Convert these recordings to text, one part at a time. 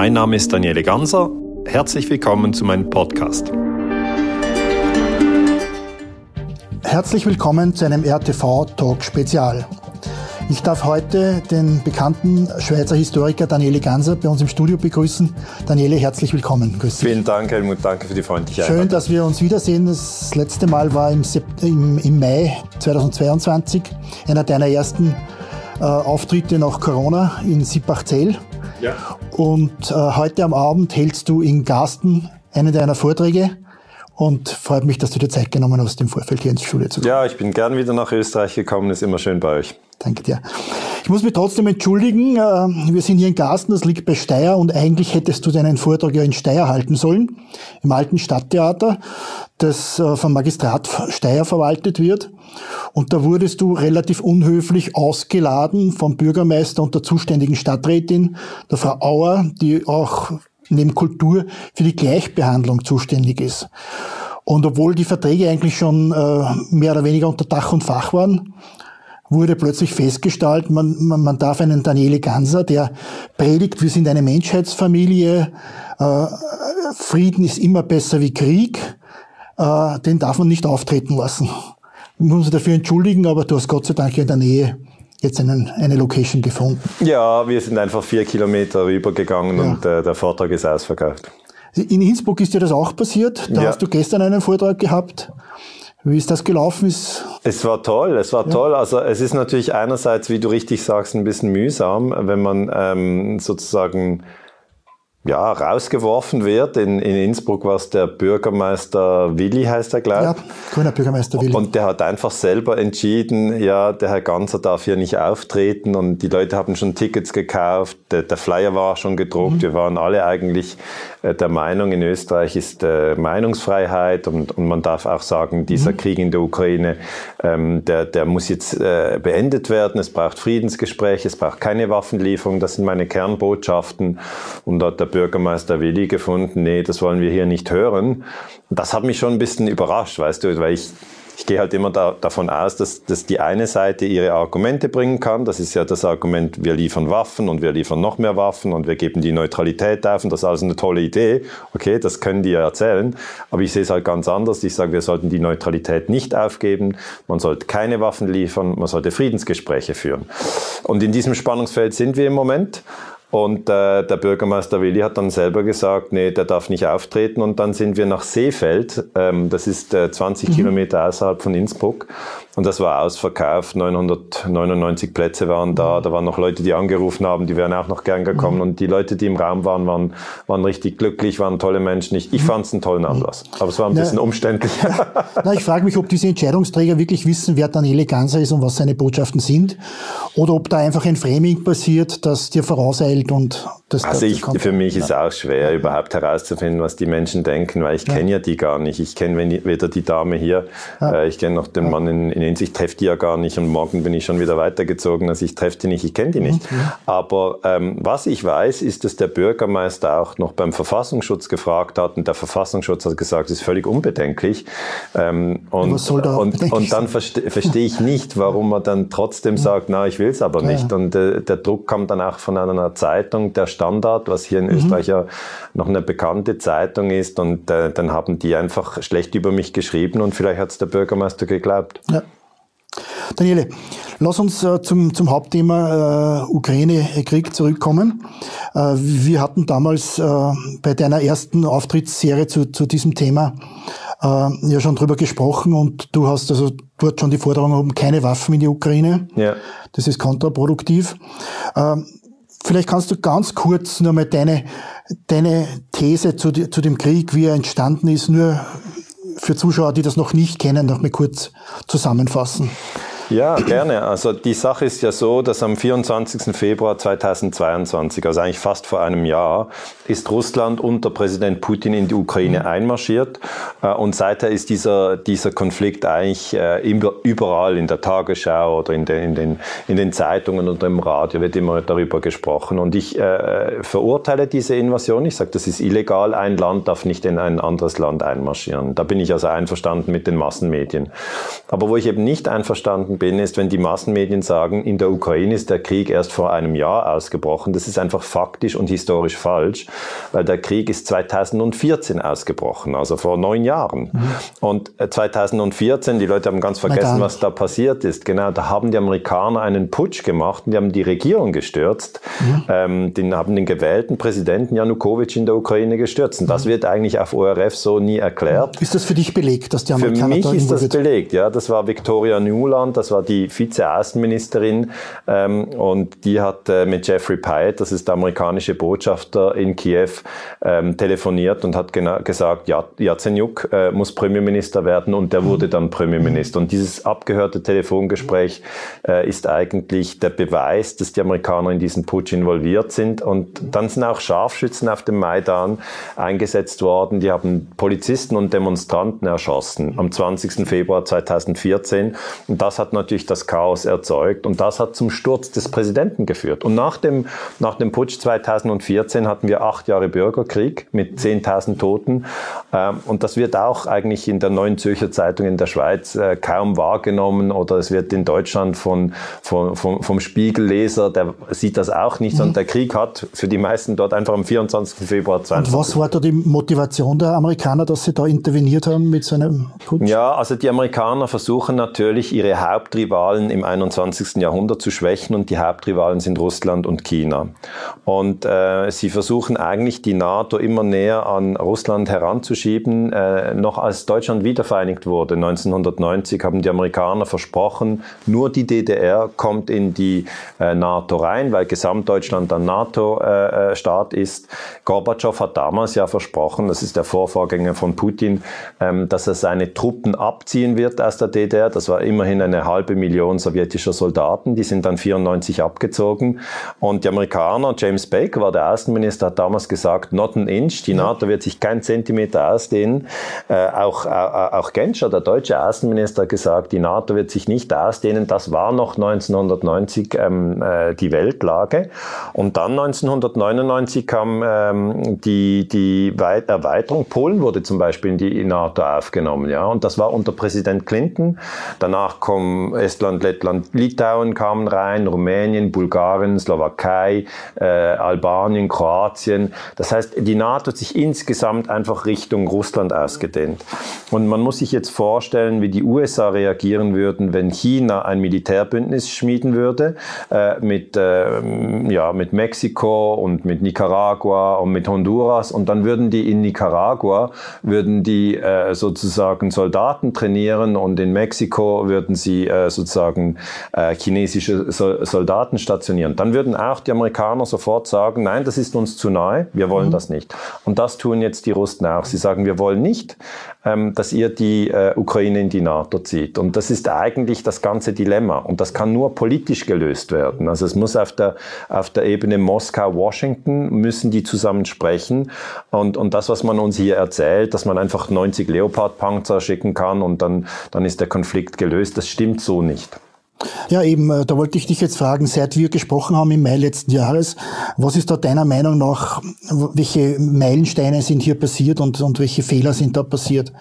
Mein Name ist Daniele Ganser. Herzlich willkommen zu meinem Podcast. Herzlich willkommen zu einem RTV Talk Spezial. Ich darf heute den bekannten Schweizer Historiker Daniele Ganser bei uns im Studio begrüßen. Daniele, herzlich willkommen. Grüß Vielen Dank, Helmut. Danke für die freundliche Einladung. Schön, dass wir uns wiedersehen. Das letzte Mal war im, im, im Mai 2022, einer deiner ersten äh, Auftritte nach Corona in Sippachzell. Ja. Und äh, heute am Abend hältst du in Garsten einen deiner Vorträge und freut mich, dass du dir Zeit genommen hast, im Vorfeld hier ins Studio zu kommen. Ja, ich bin gern wieder nach Österreich gekommen, ist immer schön bei euch. Danke dir. Ich muss mich trotzdem entschuldigen. Äh, wir sind hier in Garsten, das liegt bei Steyr und eigentlich hättest du deinen Vortrag ja in Steyr halten sollen, im alten Stadttheater, das äh, vom Magistrat Steyr verwaltet wird. Und da wurdest du relativ unhöflich ausgeladen vom Bürgermeister und der zuständigen Stadträtin, der Frau Auer, die auch neben Kultur für die Gleichbehandlung zuständig ist. Und obwohl die Verträge eigentlich schon äh, mehr oder weniger unter Dach und Fach waren, wurde plötzlich festgestellt, man, man, man darf einen Daniele Ganser, der predigt, wir sind eine Menschheitsfamilie, äh, Frieden ist immer besser wie Krieg, äh, den darf man nicht auftreten lassen. Ich muss mich dafür entschuldigen, aber du hast Gott sei Dank in der Nähe jetzt einen, eine Location gefunden. Ja, wir sind einfach vier Kilometer rübergegangen ja. und äh, der Vortrag ist ausverkauft. In Innsbruck ist dir das auch passiert. Da ja. hast du gestern einen Vortrag gehabt. Wie ist das gelaufen? Es war toll, es war ja. toll. Also es ist natürlich einerseits, wie du richtig sagst, ein bisschen mühsam, wenn man ähm, sozusagen ja, rausgeworfen wird. In, in Innsbruck war es der Bürgermeister Willi, heißt er, glaube ich. Ja, grüner Bürgermeister Willi. Und der hat einfach selber entschieden, ja, der Herr Ganser darf hier nicht auftreten und die Leute haben schon Tickets gekauft, der, der Flyer war schon gedruckt, mhm. wir waren alle eigentlich äh, der Meinung, in Österreich ist äh, Meinungsfreiheit und, und man darf auch sagen, dieser mhm. Krieg in der Ukraine, ähm, der, der muss jetzt äh, beendet werden, es braucht Friedensgespräche, es braucht keine Waffenlieferung, das sind meine Kernbotschaften und dort der Bürgermeister Willi gefunden, nee, das wollen wir hier nicht hören. Das hat mich schon ein bisschen überrascht, weißt du, weil ich ich gehe halt immer da, davon aus, dass, dass die eine Seite ihre Argumente bringen kann. Das ist ja das Argument, wir liefern Waffen und wir liefern noch mehr Waffen und wir geben die Neutralität auf und das ist alles eine tolle Idee. Okay, das können die ja erzählen. Aber ich sehe es halt ganz anders. Ich sage, wir sollten die Neutralität nicht aufgeben. Man sollte keine Waffen liefern. Man sollte Friedensgespräche führen. Und in diesem Spannungsfeld sind wir im Moment. Und äh, der Bürgermeister Willi hat dann selber gesagt, nee, der darf nicht auftreten. Und dann sind wir nach Seefeld, ähm, das ist äh, 20 mhm. Kilometer außerhalb von Innsbruck. Und das war ausverkauft, 999 Plätze waren da. Da waren noch Leute, die angerufen haben, die wären auch noch gern gekommen. Mhm. Und die Leute, die im Raum waren, waren, waren richtig glücklich, waren tolle Menschen. Ich, ich mhm. fand es einen tollen Anlass. Aber es war ein bisschen Na, umständlich. Na, ich frage mich, ob diese Entscheidungsträger wirklich wissen, wer Daniele Ganser ist und was seine Botschaften sind. Oder ob da einfach ein Framing passiert, das dir vorauseilt und das Also ich, für mich ja. ist auch schwer, überhaupt herauszufinden, was die Menschen denken, weil ich ja. kenne ja die gar nicht. Ich kenne weder die Dame hier, ja. äh, ich kenne noch den Mann in, in Linz, ich treffe die ja gar nicht und morgen bin ich schon wieder weitergezogen, also ich treffe die nicht, ich kenne die nicht. Mhm. Aber ähm, was ich weiß, ist, dass der Bürgermeister auch noch beim Verfassungsschutz gefragt hat und der Verfassungsschutz hat gesagt, es ist völlig unbedenklich. Ähm, und, und, und, dann verste, verstehe ich nicht, warum man dann trotzdem sagt, na, ich will es aber nicht. Und äh, der Druck kommt dann auch von einer Zeitung, der Standard, was hier in mhm. Österreich ja noch eine bekannte Zeitung ist. Und äh, dann haben die einfach schlecht über mich geschrieben und vielleicht hat es der Bürgermeister geglaubt. Ja. Daniele, lass uns äh, zum, zum Hauptthema äh, Ukraine-Krieg zurückkommen. Äh, wir hatten damals äh, bei deiner ersten Auftrittsserie zu, zu diesem Thema äh, ja schon drüber gesprochen und du hast also dort schon die Forderung um keine Waffen in die Ukraine. Ja. Das ist kontraproduktiv. Ähm, vielleicht kannst du ganz kurz nur mal deine, deine These zu, zu dem Krieg, wie er entstanden ist, nur für Zuschauer, die das noch nicht kennen, noch mal kurz zusammenfassen. Ja, gerne. Also die Sache ist ja so, dass am 24. Februar 2022, also eigentlich fast vor einem Jahr, ist Russland unter Präsident Putin in die Ukraine mhm. einmarschiert. Äh, und seither ist dieser, dieser Konflikt eigentlich äh, überall in der Tagesschau oder in den, in den, in den Zeitungen oder im Radio wird immer darüber gesprochen. Und ich äh, verurteile diese Invasion. Ich sage, das ist illegal. Ein Land darf nicht in ein anderes Land einmarschieren. Da bin ich also einverstanden mit den Massenmedien. Aber wo ich eben nicht einverstanden dagegen bin, ist, wenn die Massenmedien sagen, in der Ukraine ist der Krieg erst vor einem Jahr ausgebrochen. Das ist einfach faktisch und historisch falsch, weil der Krieg ist 2014 ausgebrochen, also vor neun Jahren. Mhm. Und 2014, äh, die Leute haben ganz vergessen, was da passiert ist. Genau, da haben die Amerikaner einen Putsch gemacht und die haben die Regierung gestürzt. Mhm. Ähm, den haben den gewählten Präsidenten Janukowitsch in der Ukraine gestürzt. Und das mhm. wird eigentlich auf ORF so nie erklärt. Ist das für dich belegt, dass die Amerikaner Für mich da ist das belegt, ja. Das war Victoria Newland, das war die Vize-Außenministerin ähm, und die hat äh, mit Jeffrey Pyatt, das ist der amerikanische Botschafter in Kiew, ähm, telefoniert und hat gesagt, ja, Yatsenyuk äh, muss Premierminister werden und der wurde dann Premierminister. Und dieses abgehörte Telefongespräch äh, ist eigentlich der Beweis, dass die Amerikaner in diesen Putsch involviert sind. Und dann sind auch Scharfschützen auf dem Maidan eingesetzt worden. Die haben Polizisten und Demonstranten erschossen am 20. Februar 2014. Und das hat natürlich das Chaos erzeugt. Und das hat zum Sturz des Präsidenten geführt. Und nach dem, nach dem Putsch 2014 hatten wir acht Jahre Bürgerkrieg mit 10.000 Toten. Ähm, und das wird auch eigentlich in der Neuen Zürcher Zeitung in der Schweiz äh, kaum wahrgenommen oder es wird in Deutschland von, von, von vom Spiegelleser, der sieht das auch nicht, sondern mhm. der Krieg hat für die meisten dort einfach am 24. Februar 20. Und was war da die Motivation der Amerikaner, dass sie da interveniert haben mit so einem Putsch? Ja, also die Amerikaner versuchen natürlich ihre Hauptrivalen im 21. Jahrhundert zu schwächen und die Hauptrivalen sind Russland und China. Und äh, sie versuchen eigentlich die NATO immer näher an Russland heranzuschieben. Äh, noch als Deutschland wiedervereinigt wurde, 1990, haben die Amerikaner versprochen, nur die DDR kommt in die äh, NATO rein, weil Gesamtdeutschland ein NATO-Staat äh, ist. Gorbatschow hat damals ja versprochen, das ist der Vorvorgänger von Putin, ähm, dass er seine Truppen abziehen wird aus der DDR. Das war immerhin eine halbe Million sowjetischer Soldaten, die sind dann 94 abgezogen. Und die Amerikaner, James Baker war der Außenminister, hat damals gesagt, not an inch, die NATO wird sich kein Zentimeter ausdehnen. Äh, auch, auch, auch Genscher, der deutsche Außenminister, hat gesagt, die NATO wird sich nicht ausdehnen. Das war noch 1990 ähm, äh, die Weltlage. Und dann 1999 kam ähm, die, die Erweiterung. Polen wurde zum Beispiel in die NATO aufgenommen. Ja? Und das war unter Präsident Clinton. Danach kommen Estland, Lettland, Litauen kamen rein, Rumänien, Bulgarien, Slowakei, äh, Albanien, Kroatien. Das heißt, die NATO hat sich insgesamt einfach Richtung Russland ausgedehnt. Und man muss sich jetzt vorstellen, wie die USA reagieren würden, wenn China ein Militärbündnis schmieden würde äh, mit, äh, ja, mit Mexiko und mit Nicaragua und mit Honduras. Und dann würden die in Nicaragua, würden die äh, sozusagen Soldaten trainieren und in Mexiko würden sie äh, sozusagen äh, chinesische so Soldaten stationieren. Dann würden auch die Amerikaner sofort sagen, nein, das ist uns zu nahe, wir wollen mhm. das nicht. Und das tun jetzt die Russen auch. Sie sagen, wir wollen nicht, dass ihr die äh, Ukraine in die NATO zieht. Und das ist eigentlich das ganze Dilemma. Und das kann nur politisch gelöst werden. Also es muss auf der, auf der Ebene Moskau-Washington müssen die zusammen sprechen. Und, und das, was man uns hier erzählt, dass man einfach 90 Leopard-Panzer schicken kann und dann, dann ist der Konflikt gelöst, das stimmt so nicht. Ja, eben, äh, da wollte ich dich jetzt fragen, seit wir gesprochen haben im Mai letzten Jahres, was ist da deiner Meinung nach, welche Meilensteine sind hier passiert und, und welche Fehler sind da passiert?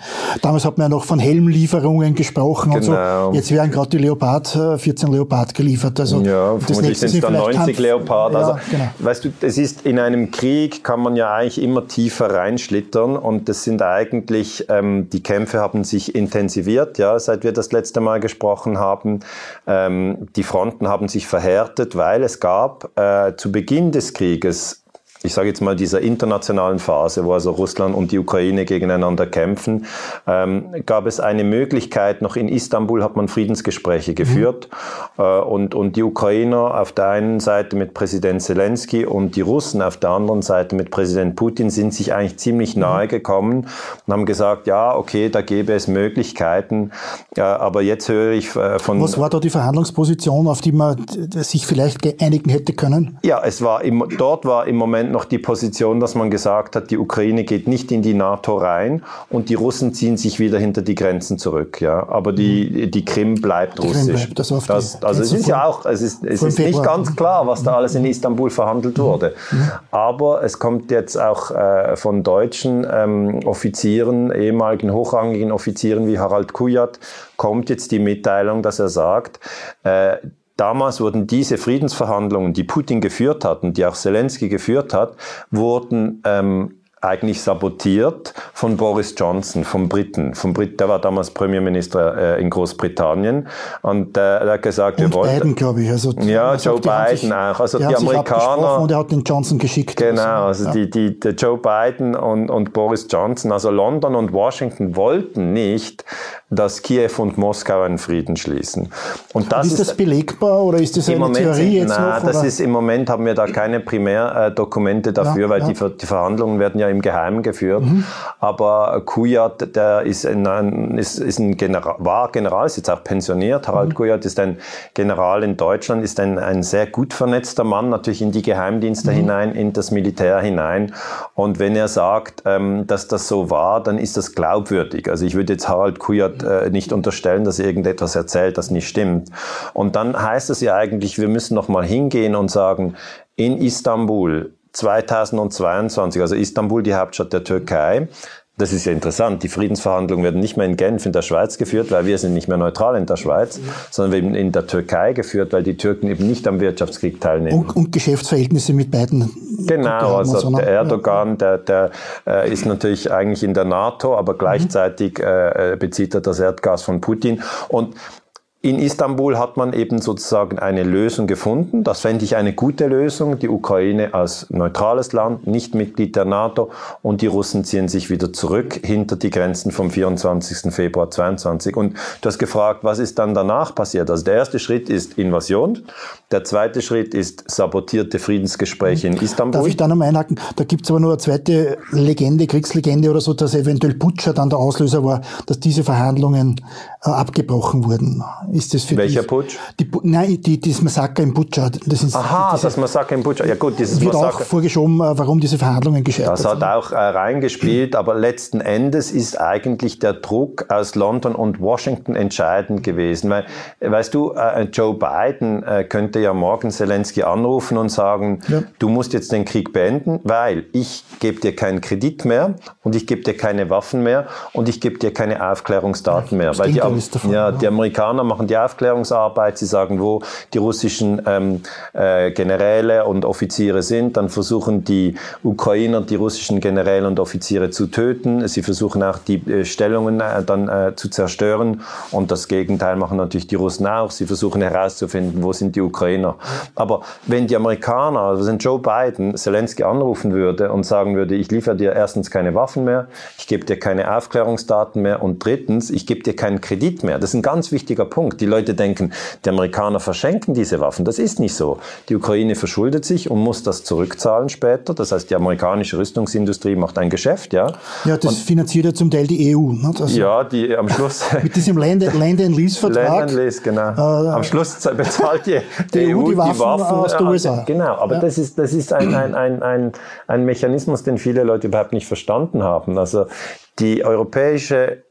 Damals hat man ja noch von Helmlieferungen gesprochen genau. und so. Genau. Jetzt werden gerade die Leopard, 14 äh, Leopard geliefert. Also ja, vermutlich sind es dann 90 Leopard. Also, ja, genau. weißt du, es ist in einem Krieg kann man ja eigentlich immer tiefer reinschlittern und das sind eigentlich, ähm, die Kämpfe haben sich intensiviert, ja, seit wir das letzte Mal gesprochen haben. Ähm, die Fronten haben sich verhärtet, weil es gab äh, zu Beginn des Krieges ich sage jetzt mal, dieser internationalen Phase, wo also Russland und die Ukraine gegeneinander kämpfen, ähm, gab es eine Möglichkeit, noch in Istanbul hat man Friedensgespräche geführt mhm. äh, und, und die Ukrainer auf der einen Seite mit Präsident Zelensky und die Russen auf der anderen Seite mit Präsident Putin sind sich eigentlich ziemlich mhm. nahe gekommen und haben gesagt, ja, okay, da gäbe es Möglichkeiten, äh, aber jetzt höre ich äh, von... Was war da die Verhandlungsposition, auf die man sich vielleicht einigen hätte können? Ja, es war im, dort war im Moment noch die Position, dass man gesagt hat, die Ukraine geht nicht in die NATO rein und die Russen ziehen sich wieder hinter die Grenzen zurück. Ja, aber die, die Krim bleibt die russisch. Krim bleibt, das das, also es ist ja auch, es ist, es ist nicht ganz klar, was da alles in Istanbul verhandelt wurde. Mhm. Aber es kommt jetzt auch äh, von deutschen ähm, Offizieren, ehemaligen hochrangigen Offizieren wie Harald Kujat, kommt jetzt die Mitteilung, dass er sagt, äh, Damals wurden diese Friedensverhandlungen, die Putin geführt hat und die auch Zelensky geführt hat, wurden ähm, eigentlich sabotiert von Boris Johnson, vom Briten. Vom Brit, der war damals Premierminister äh, in Großbritannien und äh, er hat gesagt, und wir wollten... Biden, glaube ich. Also, ja, Joe Biden sich, auch. Also die, die Amerikaner... Und er hat den Johnson geschickt. Genau, also ja. die, die, die Joe Biden und, und Boris Johnson, also London und Washington wollten nicht, dass Kiew und Moskau einen Frieden schließen. Und das ist das ist, belegbar oder ist das eine Moment, Theorie jetzt na, noch? Das ist im Moment haben wir da keine Primärdokumente dafür, ja, weil ja. Die, die, Verhandlungen werden ja im Geheimen geführt. Mhm. Aber Kujat, der ist ein, ist, ist ein General, war General, ist jetzt auch pensioniert. Harald mhm. Kujat ist ein General in Deutschland, ist ein, ein sehr gut vernetzter Mann, natürlich in die Geheimdienste mhm. hinein, in das Militär hinein. Und wenn er sagt, ähm, dass das so war, dann ist das glaubwürdig. Also ich würde jetzt Harald Kujat äh, nicht unterstellen, dass irgendetwas erzählt, das nicht stimmt. Und dann heißt es ja eigentlich, wir müssen noch mal hingehen und sagen, in Istanbul 2022, also Istanbul, die Hauptstadt der Türkei, das ist ja interessant. Die Friedensverhandlungen werden nicht mehr in Genf in der Schweiz geführt, weil wir sind nicht mehr neutral in der Schweiz, sondern werden in der Türkei geführt, weil die Türken eben nicht am Wirtschaftskrieg teilnehmen. Und, und Geschäftsverhältnisse mit beiden. Genau, also der Erdogan, der, der äh, ist natürlich eigentlich in der NATO, aber gleichzeitig äh, bezieht er das Erdgas von Putin. Und in Istanbul hat man eben sozusagen eine Lösung gefunden. Das fände ich eine gute Lösung. Die Ukraine als neutrales Land, nicht Mitglied der NATO und die Russen ziehen sich wieder zurück hinter die Grenzen vom 24. Februar 22. Und du hast gefragt, was ist dann danach passiert? Also der erste Schritt ist Invasion. Der zweite Schritt ist sabotierte Friedensgespräche in Istanbul. Darf ich da noch mal einhaken? Da gibt es aber nur eine zweite Legende, Kriegslegende oder so, dass eventuell Butscha dann der Auslöser war, dass diese Verhandlungen abgebrochen wurden. Ist das für Welcher die, Putsch? Die, nein, die, dieses Massaker in Butscha. Das ist, Aha, diese, das Massaker in Butscha. Ja gut, dieses wird Massaker. auch vorgeschoben, äh, warum diese Verhandlungen gescheitert sind. Das hat auch äh, reingespielt, aber letzten Endes ist eigentlich der Druck aus London und Washington entscheidend gewesen. Weil, weißt du, äh, Joe Biden äh, könnte ja morgen Zelensky anrufen und sagen, ja. du musst jetzt den Krieg beenden, weil ich gebe dir keinen Kredit mehr und ich gebe dir keine Waffen mehr und ich gebe dir keine Aufklärungsdaten mehr. Weil die, davon, ja, die Amerikaner machen die Aufklärungsarbeit, sie sagen, wo die russischen ähm, äh, Generäle und Offiziere sind, dann versuchen die Ukrainer die russischen Generäle und Offiziere zu töten, sie versuchen auch die äh, Stellungen äh, dann äh, zu zerstören. Und das Gegenteil machen natürlich die Russen auch, sie versuchen herauszufinden, wo sind die Ukrainer. Aber wenn die Amerikaner, also wenn Joe Biden Zelensky anrufen würde und sagen würde, ich liefere dir erstens keine Waffen mehr, ich gebe dir keine Aufklärungsdaten mehr und drittens, ich gebe dir keinen Kredit mehr. Das ist ein ganz wichtiger Punkt. Die Leute denken, die Amerikaner verschenken diese Waffen. Das ist nicht so. Die Ukraine verschuldet sich und muss das zurückzahlen später. Das heißt, die amerikanische Rüstungsindustrie macht ein Geschäft, ja. Ja, das und, finanziert ja zum Teil die EU. Ne? Also ja, die am Schluss. mit diesem Land, Land and Lease Vertrag. Land and Lease, genau. Äh, am Schluss bezahlt die, die, EU die Waffen, Waffen aus der USA. Genau, aber ja. das ist, das ist ein, ein, ein, ein, ein Mechanismus, den viele Leute überhaupt nicht verstanden haben. Also die europäische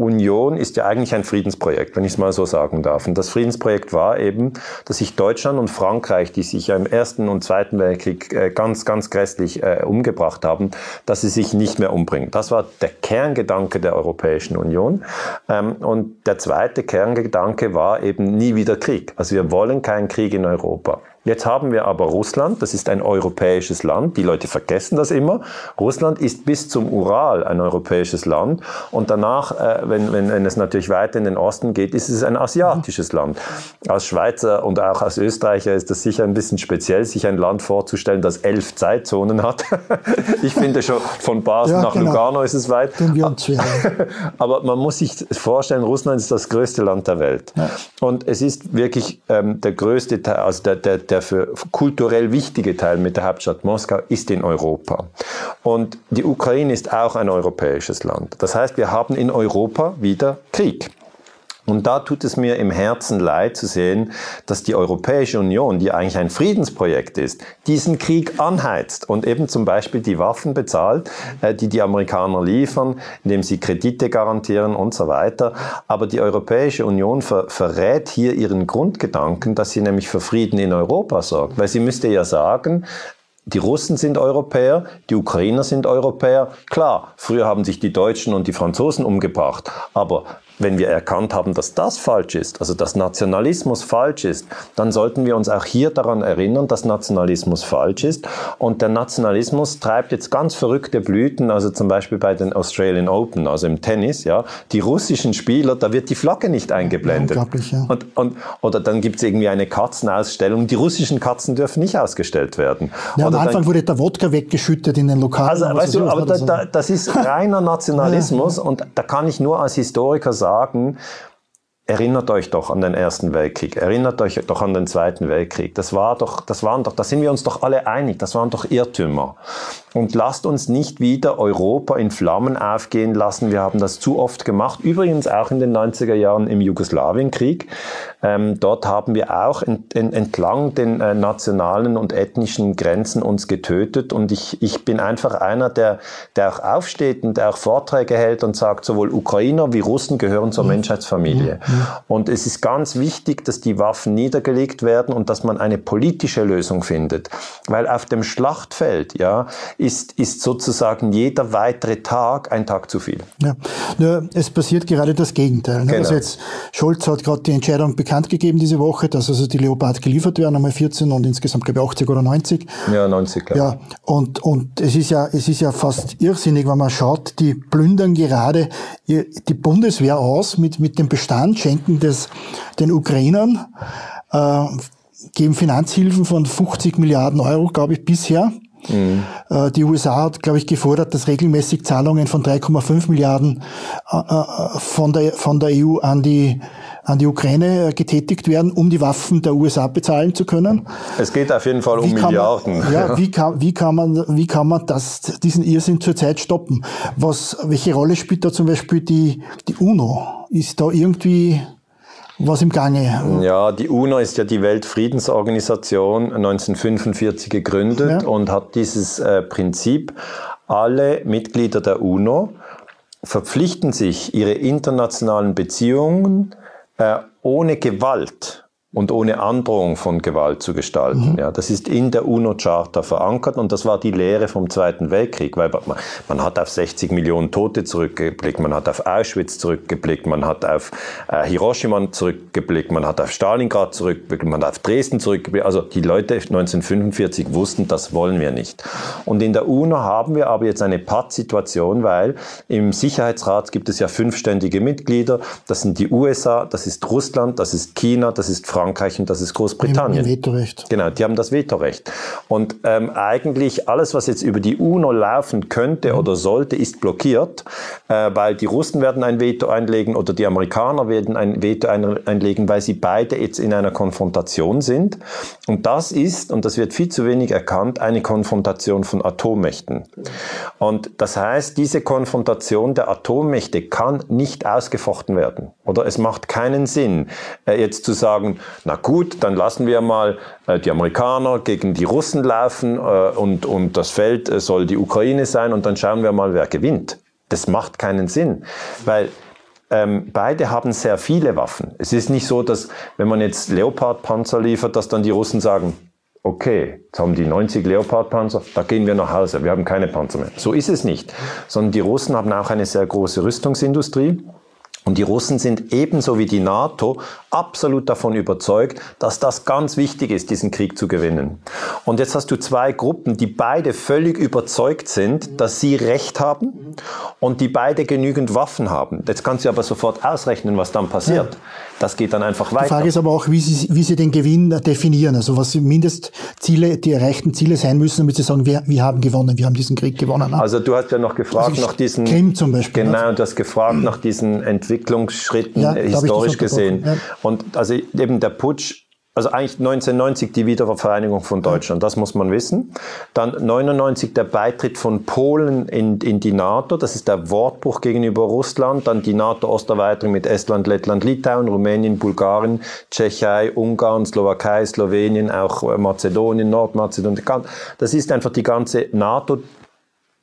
Union ist ja eigentlich ein Friedensprojekt, wenn ich es mal so sagen darf. Und das Friedensprojekt war eben, dass sich Deutschland und Frankreich, die sich ja im Ersten und Zweiten Weltkrieg äh, ganz, ganz grässlich äh, umgebracht haben, dass sie sich nicht mehr umbringen. Das war der Kerngedanke der Europäischen Union. Ähm, und der zweite Kerngedanke war eben nie wieder Krieg. Also wir wollen keinen Krieg in Europa. Jetzt haben wir aber Russland, das ist ein europäisches Land, die Leute vergessen das immer. Russland ist bis zum Ural ein europäisches Land und danach, äh, wenn, wenn, wenn es natürlich weiter in den Osten geht, ist es ein asiatisches Land. Als Schweizer und auch als Österreicher ist das sicher ein bisschen speziell, sich ein Land vorzustellen, das elf Zeitzonen hat. ich finde schon von Basel ja, nach genau. Lugano ist es weit. aber man muss sich vorstellen, Russland ist das größte Land der Welt. Ja. Und es ist wirklich ähm, der größte Teil, also der, der der für kulturell wichtige Teil mit der Hauptstadt Moskau ist in Europa. Und die Ukraine ist auch ein europäisches Land. Das heißt, wir haben in Europa wieder Krieg. Und da tut es mir im Herzen leid zu sehen, dass die Europäische Union, die eigentlich ein Friedensprojekt ist, diesen Krieg anheizt und eben zum Beispiel die Waffen bezahlt, äh, die die Amerikaner liefern, indem sie Kredite garantieren und so weiter. Aber die Europäische Union ver verrät hier ihren Grundgedanken, dass sie nämlich für Frieden in Europa sorgt. Weil sie müsste ja sagen, die Russen sind Europäer, die Ukrainer sind Europäer. Klar, früher haben sich die Deutschen und die Franzosen umgebracht, aber wenn wir erkannt haben, dass das falsch ist, also dass Nationalismus falsch ist, dann sollten wir uns auch hier daran erinnern, dass Nationalismus falsch ist. Und der Nationalismus treibt jetzt ganz verrückte Blüten, also zum Beispiel bei den Australian Open, also im Tennis, ja. Die russischen Spieler, da wird die Flagge nicht eingeblendet. Ja, und, und, oder dann gibt es irgendwie eine Katzenausstellung. Die russischen Katzen dürfen nicht ausgestellt werden. Ja, am Anfang dann, wurde der Wodka weggeschüttet in den Lokalen. Also, weißt du, aber da, da, das ist reiner Nationalismus ja. und da kann ich nur als Historiker sagen, sagen, erinnert euch doch an den Ersten Weltkrieg, erinnert euch doch an den Zweiten Weltkrieg. Das war doch, das waren doch, da sind wir uns doch alle einig, das waren doch Irrtümer. Und lasst uns nicht wieder Europa in Flammen aufgehen lassen. Wir haben das zu oft gemacht. Übrigens auch in den 90er Jahren im Jugoslawienkrieg. Ähm, dort haben wir auch ent, ent, entlang den äh, nationalen und ethnischen Grenzen uns getötet. Und ich, ich bin einfach einer, der, der auch aufsteht und der auch Vorträge hält und sagt, sowohl Ukrainer wie Russen gehören zur mhm. Menschheitsfamilie. Mhm. Und es ist ganz wichtig, dass die Waffen niedergelegt werden und dass man eine politische Lösung findet. Weil auf dem Schlachtfeld, ja, ist, ist sozusagen jeder weitere Tag ein Tag zu viel. Ja, nur es passiert gerade das Gegenteil. Ne? Genau. Also jetzt, Scholz hat gerade die Entscheidung bekannt gegeben diese Woche, dass also die Leopard geliefert werden, einmal 14 und insgesamt glaube ich 80 oder 90. Ja, 90, glaube ich. Ja, und, und es ist ja, es ist ja fast irrsinnig, wenn man schaut, die plündern gerade die Bundeswehr aus mit, mit dem Bestand, schenken das den Ukrainern, äh, geben Finanzhilfen von 50 Milliarden Euro, glaube ich, bisher. Mhm. Äh, die USA hat, glaube ich, gefordert, dass regelmäßig Zahlungen von 3,5 Milliarden äh, äh, von der, von der EU an die, an die Ukraine getätigt werden, um die Waffen der USA bezahlen zu können. Es geht auf jeden Fall um Milliarden. Man, ja, wie kann, wie kann man, wie kann man das, diesen Irrsinn zurzeit stoppen? Was, welche Rolle spielt da zum Beispiel die, die UNO? Ist da irgendwie was im Gange? Ja, die UNO ist ja die Weltfriedensorganisation 1945 gegründet ja. und hat dieses äh, Prinzip, alle Mitglieder der UNO verpflichten sich, ihre internationalen Beziehungen äh, ohne Gewalt und ohne Androhung von Gewalt zu gestalten. Mhm. Ja, das ist in der UNO-Charta verankert und das war die Lehre vom Zweiten Weltkrieg, weil man, man, hat auf 60 Millionen Tote zurückgeblickt, man hat auf Auschwitz zurückgeblickt, man hat auf äh, Hiroshima zurückgeblickt, man hat auf Stalingrad zurückgeblickt, man hat auf Dresden zurückgeblickt. Also die Leute 1945 wussten, das wollen wir nicht. Und in der UNO haben wir aber jetzt eine Pattsituation, weil im Sicherheitsrat gibt es ja fünfständige Mitglieder. Das sind die USA, das ist Russland, das ist China, das ist Frankreich, Frankreich und das ist Großbritannien. Die Vetorecht. Genau, die haben das Vetorecht. Und ähm, eigentlich alles, was jetzt über die UNO laufen könnte mhm. oder sollte, ist blockiert, äh, weil die Russen werden ein Veto einlegen oder die Amerikaner werden ein Veto einlegen, weil sie beide jetzt in einer Konfrontation sind. Und das ist, und das wird viel zu wenig erkannt, eine Konfrontation von Atommächten. Und das heißt, diese Konfrontation der Atommächte kann nicht ausgefochten werden. Oder es macht keinen Sinn, äh, jetzt zu sagen, na gut, dann lassen wir mal äh, die Amerikaner gegen die Russen laufen äh, und, und das Feld soll die Ukraine sein und dann schauen wir mal, wer gewinnt. Das macht keinen Sinn, weil ähm, beide haben sehr viele Waffen. Es ist nicht so, dass wenn man jetzt Leopard-Panzer liefert, dass dann die Russen sagen, okay, jetzt haben die 90 Leopard-Panzer, da gehen wir nach Hause, wir haben keine Panzer mehr. So ist es nicht, sondern die Russen haben auch eine sehr große Rüstungsindustrie. Und die Russen sind ebenso wie die NATO absolut davon überzeugt, dass das ganz wichtig ist, diesen Krieg zu gewinnen. Und jetzt hast du zwei Gruppen, die beide völlig überzeugt sind, dass sie Recht haben und die beide genügend Waffen haben. Jetzt kannst du aber sofort ausrechnen, was dann passiert. Das geht dann einfach weiter. Die Frage ist aber auch, wie sie, wie sie den Gewinn definieren. Also was Mindestziele, die erreichten Ziele sein müssen, damit sie sagen, wir, wir haben gewonnen, wir haben diesen Krieg gewonnen. Also du hast ja noch gefragt also nach diesen... Krim zum Beispiel. Genau, du hast gefragt nach diesen Entwicklungsschritten ja, historisch gesehen. Ja. Und also eben der Putsch also eigentlich 1990 die Wiedervereinigung von Deutschland, das muss man wissen. Dann 99 der Beitritt von Polen in, in die NATO, das ist der Wortbruch gegenüber Russland. Dann die NATO-Osterweiterung mit Estland, Lettland, Litauen, Rumänien, Bulgarien, Tschechei, Ungarn, Slowakei, Slowenien, auch Mazedonien, Nordmazedonien. Das ist einfach die ganze NATO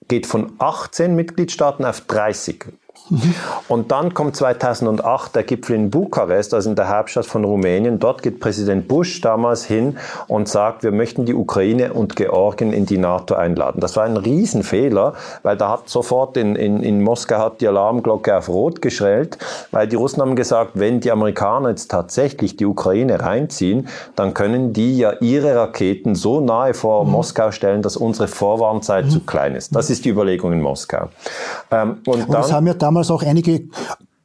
geht von 18 Mitgliedstaaten auf 30. Und dann kommt 2008 der Gipfel in Bukarest, also in der Hauptstadt von Rumänien. Dort geht Präsident Bush damals hin und sagt, wir möchten die Ukraine und Georgien in die NATO einladen. Das war ein Riesenfehler, weil da hat sofort in, in, in Moskau hat die Alarmglocke auf Rot geschrellt, weil die Russen haben gesagt, wenn die Amerikaner jetzt tatsächlich die Ukraine reinziehen, dann können die ja ihre Raketen so nahe vor mhm. Moskau stellen, dass unsere Vorwarnzeit mhm. zu klein ist. Das ist die Überlegung in Moskau. Ähm, und, und dann, das haben ja damals damals auch einige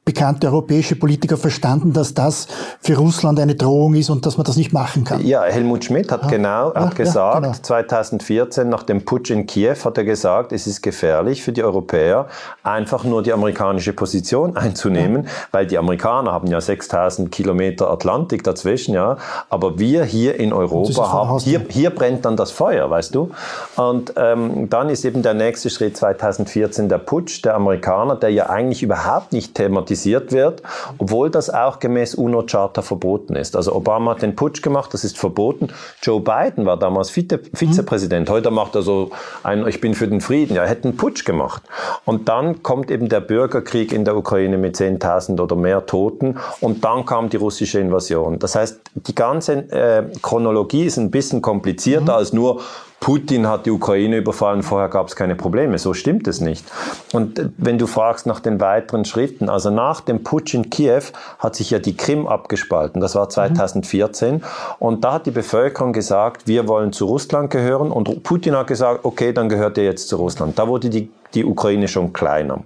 bekannte europäische Politiker verstanden, dass das für Russland eine Drohung ist und dass man das nicht machen kann. Ja, Helmut Schmidt hat ja. genau hat ja, gesagt, ja, genau. 2014 nach dem Putsch in Kiew hat er gesagt, es ist gefährlich für die Europäer, einfach nur die amerikanische Position einzunehmen, weil die Amerikaner haben ja 6000 Kilometer Atlantik dazwischen, ja, aber wir hier in Europa haben, hier, hier brennt dann das Feuer, weißt du? Und ähm, dann ist eben der nächste Schritt 2014 der Putsch der Amerikaner, der ja eigentlich überhaupt nicht thematisiert kritisiert wird, obwohl das auch gemäß UNO-Charta verboten ist. Also Obama hat den Putsch gemacht, das ist verboten. Joe Biden war damals Vize Vizepräsident. Heute macht er so ein, ich bin für den Frieden. Ja, er hätte einen Putsch gemacht. Und dann kommt eben der Bürgerkrieg in der Ukraine mit 10.000 oder mehr Toten. Und dann kam die russische Invasion. Das heißt, die ganze äh, Chronologie ist ein bisschen komplizierter mhm. als nur Putin hat die Ukraine überfallen, vorher gab es keine Probleme. So stimmt es nicht. Und äh, wenn du fragst nach den weiteren Schritten, also nach dem Putsch in Kiew hat sich ja die Krim abgespalten. Das war 2014. Mhm. Und da hat die Bevölkerung gesagt, wir wollen zu Russland gehören. Und Putin hat gesagt, okay, dann gehört ihr jetzt zu Russland. Da wurde die, die Ukraine schon kleiner.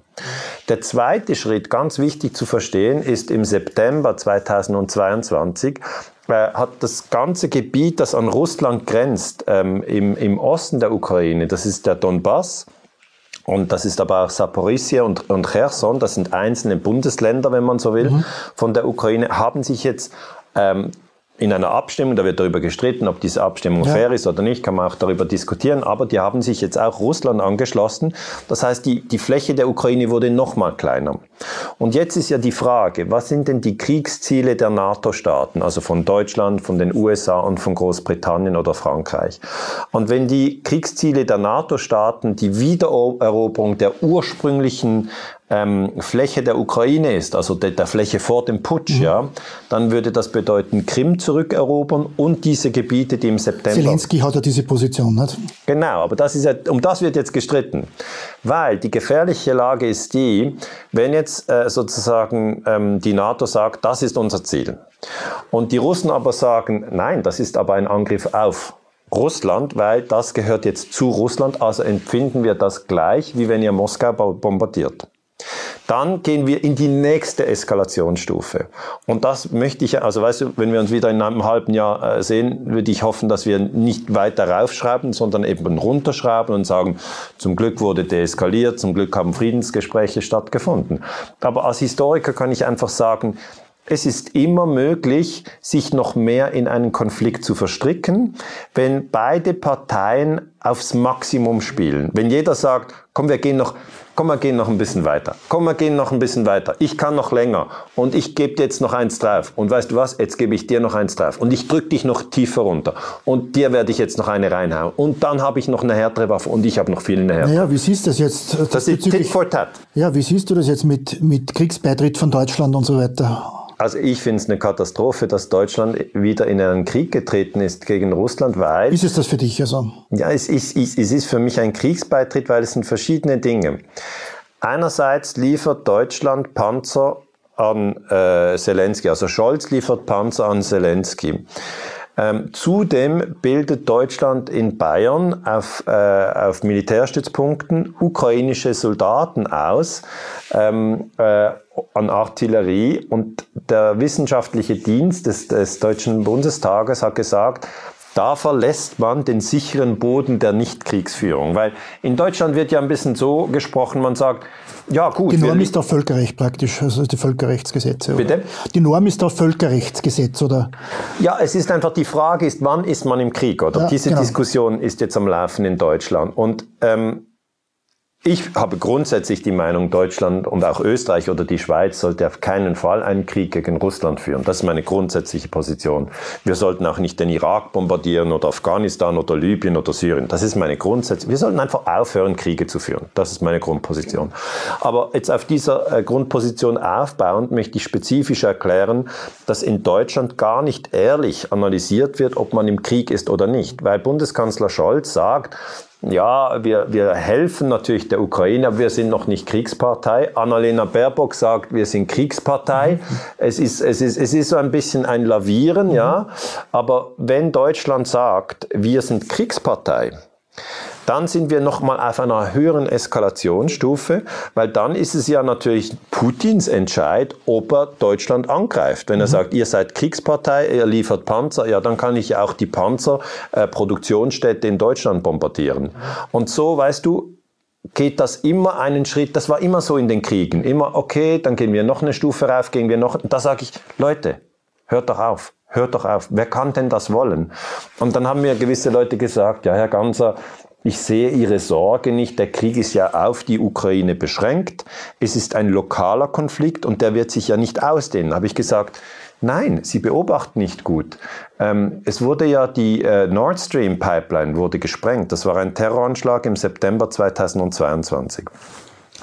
Der zweite Schritt, ganz wichtig zu verstehen, ist im September 2022 äh, hat das ganze Gebiet, das an Russland grenzt, ähm, im, im Osten der Ukraine, das ist der Donbass, und das ist aber auch Saporizia und, und Cherson, das sind einzelne Bundesländer, wenn man so will, mhm. von der Ukraine, haben sich jetzt ähm, in einer Abstimmung, da wird darüber gestritten, ob diese Abstimmung ja. fair ist oder nicht, kann man auch darüber diskutieren, aber die haben sich jetzt auch Russland angeschlossen. Das heißt, die, die Fläche der Ukraine wurde noch mal kleiner. Und jetzt ist ja die Frage, was sind denn die Kriegsziele der NATO-Staaten, also von Deutschland, von den USA und von Großbritannien oder Frankreich? Und wenn die Kriegsziele der NATO-Staaten die Wiedereroberung der ursprünglichen ähm, Fläche der Ukraine ist, also der, der Fläche vor dem Putsch, mhm. ja, dann würde das bedeuten, Krim zurückerobern und diese Gebiete, die im September. Zelensky hat ja diese Position, nicht? Genau, aber das ist ja, um das wird jetzt gestritten. Weil die gefährliche Lage ist die, wenn jetzt äh, sozusagen ähm, die NATO sagt, das ist unser Ziel. Und die Russen aber sagen, nein, das ist aber ein Angriff auf Russland, weil das gehört jetzt zu Russland, also empfinden wir das gleich, wie wenn ihr Moskau bombardiert. Dann gehen wir in die nächste Eskalationsstufe. Und das möchte ich, also weißt du, wenn wir uns wieder in einem halben Jahr äh, sehen, würde ich hoffen, dass wir nicht weiter raufschreiben, sondern eben runterschreiben und sagen, zum Glück wurde deeskaliert, zum Glück haben Friedensgespräche stattgefunden. Aber als Historiker kann ich einfach sagen, es ist immer möglich, sich noch mehr in einen Konflikt zu verstricken, wenn beide Parteien aufs Maximum spielen. Wenn jeder sagt, komm, wir gehen noch, komm, wir gehen noch ein bisschen weiter. Komm, wir gehen noch ein bisschen weiter. Ich kann noch länger. Und ich gebe dir jetzt noch eins drauf. Und weißt du was? Jetzt gebe ich dir noch eins drauf. Und ich drücke dich noch tiefer runter. Und dir werde ich jetzt noch eine reinhauen. Und dann habe ich noch eine härtere Waffe. Und ich habe noch viel in der Härte. Naja, wie siehst du das jetzt? Das, das ist Tit for Tat. Ja, wie siehst du das jetzt mit, mit Kriegsbeitritt von Deutschland und so weiter? Also ich finde es eine Katastrophe, dass Deutschland wieder in einen Krieg getreten ist gegen Russland, weil... Ist es das für dich also? Ja, es ist, es ist für mich ein Kriegsbeitritt, weil es sind verschiedene Dinge. Einerseits liefert Deutschland Panzer an äh, Zelensky, also Scholz liefert Panzer an Zelensky. Ähm, zudem bildet Deutschland in Bayern auf, äh, auf Militärstützpunkten ukrainische Soldaten aus ähm, äh, an Artillerie. Und der wissenschaftliche Dienst des, des Deutschen Bundestages hat gesagt, da verlässt man den sicheren Boden der Nichtkriegsführung. Weil in Deutschland wird ja ein bisschen so gesprochen, man sagt, ja gut. Die Norm ist doch Völkerrecht praktisch, also die Völkerrechtsgesetze. Oder? Bitte? Die Norm ist doch Völkerrechtsgesetz, oder? Ja, es ist einfach die Frage, ist, wann ist man im Krieg, oder? Ja, Diese genau. Diskussion ist jetzt am Laufen in Deutschland. Und ähm, ich habe grundsätzlich die Meinung, Deutschland und auch Österreich oder die Schweiz sollte auf keinen Fall einen Krieg gegen Russland führen. Das ist meine grundsätzliche Position. Wir sollten auch nicht den Irak bombardieren oder Afghanistan oder Libyen oder Syrien. Das ist meine grundsätzliche. Wir sollten einfach aufhören, Kriege zu führen. Das ist meine Grundposition. Aber jetzt auf dieser äh, Grundposition aufbauend möchte ich spezifisch erklären, dass in Deutschland gar nicht ehrlich analysiert wird, ob man im Krieg ist oder nicht. Weil Bundeskanzler Scholz sagt, ja, wir, wir helfen natürlich der Ukraine, aber wir sind noch nicht Kriegspartei. Annalena Baerbock sagt, wir sind Kriegspartei. Mhm. Es, ist, es, ist, es ist so ein bisschen ein Lavieren, mhm. ja. Aber wenn Deutschland sagt, wir sind Kriegspartei, dann sind wir nochmal auf einer höheren Eskalationsstufe, weil dann ist es ja natürlich Putins Entscheid, ob er Deutschland angreift. Wenn er mhm. sagt, ihr seid Kriegspartei, ihr liefert Panzer, ja, dann kann ich ja auch die Panzerproduktionsstätte äh, in Deutschland bombardieren. Und so, weißt du, geht das immer einen Schritt, das war immer so in den Kriegen, immer, okay, dann gehen wir noch eine Stufe rauf, gehen wir noch, da sage ich, Leute, hört doch auf. Hört doch auf. Wer kann denn das wollen? Und dann haben mir gewisse Leute gesagt, ja, Herr Ganser, ich sehe Ihre Sorge nicht. Der Krieg ist ja auf die Ukraine beschränkt. Es ist ein lokaler Konflikt und der wird sich ja nicht ausdehnen. Habe ich gesagt, nein, Sie beobachten nicht gut. Ähm, es wurde ja die äh, Nord Stream Pipeline wurde gesprengt. Das war ein Terroranschlag im September 2022.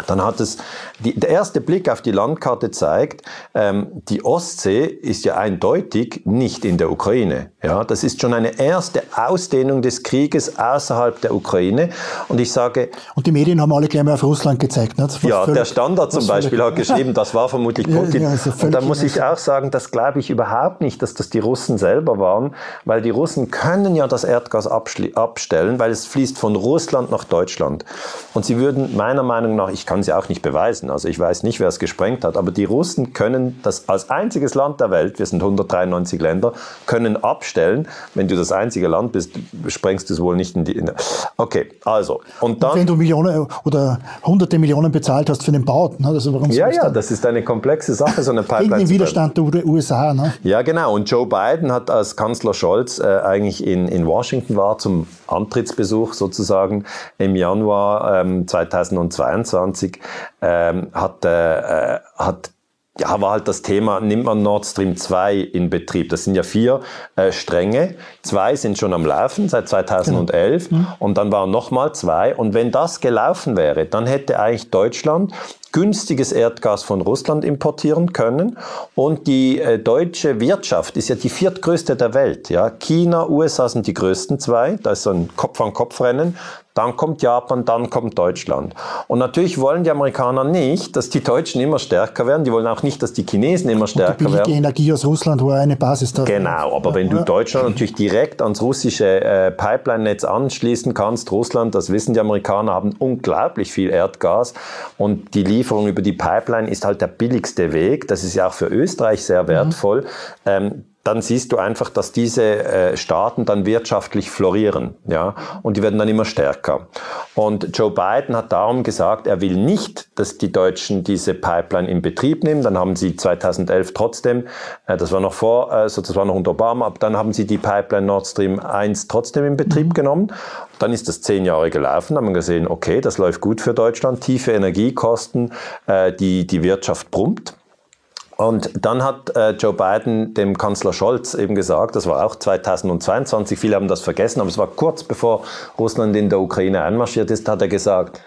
Dann hat es, die, der erste Blick auf die Landkarte zeigt, ähm, die Ostsee ist ja eindeutig nicht in der Ukraine. Ja, das ist schon eine erste Ausdehnung des Krieges außerhalb der Ukraine. Und ich sage. Und die Medien haben alle gleich mal auf Russland gezeigt. Ne? Ja, völlig, der Standard zum Beispiel hat geschrieben, das war vermutlich Putin. Ja, ja, und da muss ich auch sagen, das glaube ich überhaupt nicht, dass das die Russen selber waren, weil die Russen können ja das Erdgas abstellen, weil es fließt von Russland nach Deutschland. Und sie würden meiner Meinung nach, ich ich kann sie auch nicht beweisen. Also ich weiß nicht, wer es gesprengt hat, aber die Russen können das als einziges Land der Welt, wir sind 193 Länder, können abstellen. Wenn du das einzige Land bist, sprengst du es wohl nicht in die. In okay, also und dann. Und wenn du Millionen oder hunderte Millionen bezahlt hast für den Bau, ne? also warum ja, ja, das ist eine komplexe Sache, so eine Pipeline. Gegen den Widerstand der USA. Ne? Ja, genau. Und Joe Biden hat als Kanzler Scholz äh, eigentlich in, in Washington war zum Antrittsbesuch sozusagen im Januar ähm, 2022 2020 ähm, hat, äh, hat ja, war halt das Thema, nimmt man Nord Stream 2 in Betrieb? Das sind ja vier äh, Stränge. Zwei sind schon am Laufen seit 2011 genau. mhm. und dann waren nochmal zwei. Und wenn das gelaufen wäre, dann hätte eigentlich Deutschland günstiges Erdgas von Russland importieren können. Und die äh, deutsche Wirtschaft ist ja die viertgrößte der Welt. Ja? China, USA sind die größten zwei. Da ist so ein Kopf-an-Kopf-Rennen dann kommt Japan, dann kommt Deutschland. Und natürlich wollen die Amerikaner nicht, dass die Deutschen immer stärker werden. Die wollen auch nicht, dass die Chinesen immer stärker die werden. Energie aus Russland war eine Basis dafür. Genau, aber wenn du Deutschland natürlich direkt ans russische äh, Pipeline-Netz anschließen kannst, Russland, das wissen die Amerikaner, haben unglaublich viel Erdgas und die Lieferung über die Pipeline ist halt der billigste Weg. Das ist ja auch für Österreich sehr wertvoll. Mhm. Ähm, dann siehst du einfach, dass diese äh, Staaten dann wirtschaftlich florieren, ja, und die werden dann immer stärker. Und Joe Biden hat darum gesagt, er will nicht, dass die Deutschen diese Pipeline in Betrieb nehmen. Dann haben sie 2011 trotzdem, äh, das war noch vor, also das war noch unter Obama, aber dann haben sie die Pipeline Nord Stream 1 trotzdem in Betrieb mhm. genommen. Dann ist das zehn Jahre gelaufen, haben wir gesehen, okay, das läuft gut für Deutschland, tiefe Energiekosten, äh, die die Wirtschaft brummt. Und dann hat äh, Joe Biden dem Kanzler Scholz eben gesagt, das war auch 2022, viele haben das vergessen, aber es war kurz bevor Russland in der Ukraine einmarschiert ist, hat er gesagt,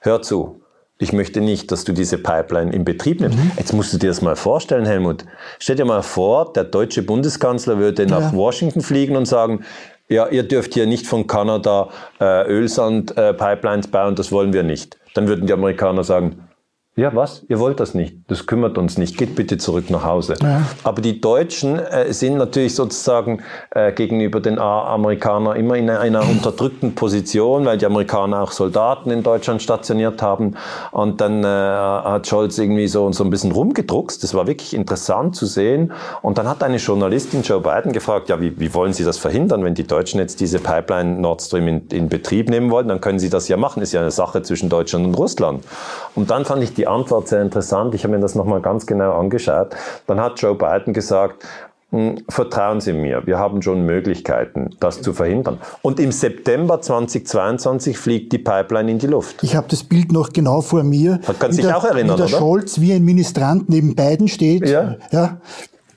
hör zu, ich möchte nicht, dass du diese Pipeline in Betrieb nimmst. Mhm. Jetzt musst du dir das mal vorstellen, Helmut. Stell dir mal vor, der deutsche Bundeskanzler würde nach ja. Washington fliegen und sagen, ja, ihr dürft hier nicht von Kanada äh, Ölsand-Pipelines äh, bauen, das wollen wir nicht. Dann würden die Amerikaner sagen, Ja, was? Ihr wollt das nicht. Das kümmert uns nicht. Geht bitte zurück nach Hause. Ja. Aber die Deutschen äh, sind natürlich sozusagen äh, gegenüber den Amerikanern immer in einer unterdrückten Position, weil die Amerikaner auch Soldaten in Deutschland stationiert haben. Und dann äh, hat Scholz irgendwie so, so ein bisschen rumgedruckst. Das war wirklich interessant zu sehen. Und dann hat eine Journalistin Joe Biden gefragt, ja, wie, wie wollen Sie das verhindern, wenn die Deutschen jetzt diese Pipeline Nord Stream in, in Betrieb nehmen wollen? Dann können Sie das ja machen. Ist ja eine Sache zwischen Deutschland und Russland. Und dann fand ich die die Antwort sehr interessant. Ich habe mir das nochmal ganz genau angeschaut. Dann hat Joe Biden gesagt, hm, Vertrauen Sie mir, wir haben schon Möglichkeiten, das zu verhindern. Und im September 2022 fliegt die Pipeline in die Luft. Ich habe das Bild noch genau vor mir. Man kann sich der, auch erinnern, wie der oder? Scholz wie ein Ministrant neben beiden steht. Ja. ja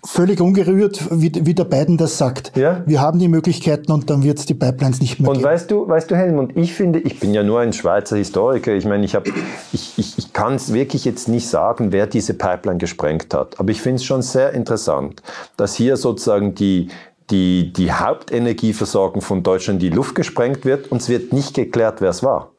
völlig ungerührt, wie, wie der Biden das sagt. Ja? Wir haben die Möglichkeiten und dann wird es die Pipelines nicht mehr und geben. Und weißt du, weißt du, Helmut, ich finde, ich bin ja nur ein Schweizer Historiker. Ich meine, ich, ich, ich, ich kann es wirklich jetzt nicht sagen, wer diese Pipeline gesprengt hat. Aber ich finde es schon sehr interessant, dass hier sozusagen die, die, die Hauptenergieversorgung von Deutschland in die Luft gesprengt wird und es wird nicht geklärt, wer es war.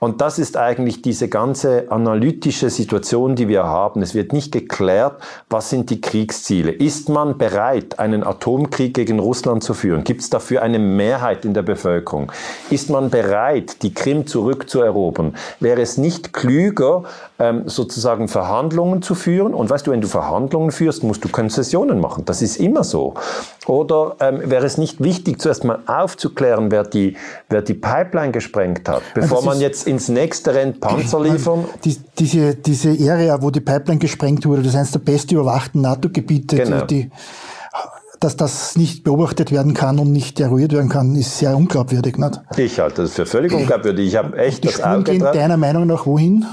Und das ist eigentlich diese ganze analytische Situation, die wir haben. Es wird nicht geklärt, was sind die Kriegsziele. Ist man bereit, einen Atomkrieg gegen Russland zu führen? Gibt es dafür eine Mehrheit in der Bevölkerung? Ist man bereit, die Krim zurückzuerobern? Wäre es nicht klüger, ähm, sozusagen Verhandlungen zu führen? Und weißt du, wenn du Verhandlungen führst, musst du Konzessionen machen. Das ist immer so. Oder ähm, wäre es nicht wichtig, zuerst mal aufzuklären, wer die, wer die Pipeline gesprengt hat, bevor man jetzt ins nächste rennt, Panzer liefern? Die, diese, diese Area, wo die Pipeline gesprengt wurde, das ist eines der best überwachten NATO-Gebiete, genau. die, dass das nicht beobachtet werden kann und nicht eruiert werden kann, ist sehr unglaubwürdig. Nicht? Ich halte das für völlig unglaubwürdig. Ich habe echt die das Spuren gehen deiner Meinung nach wohin?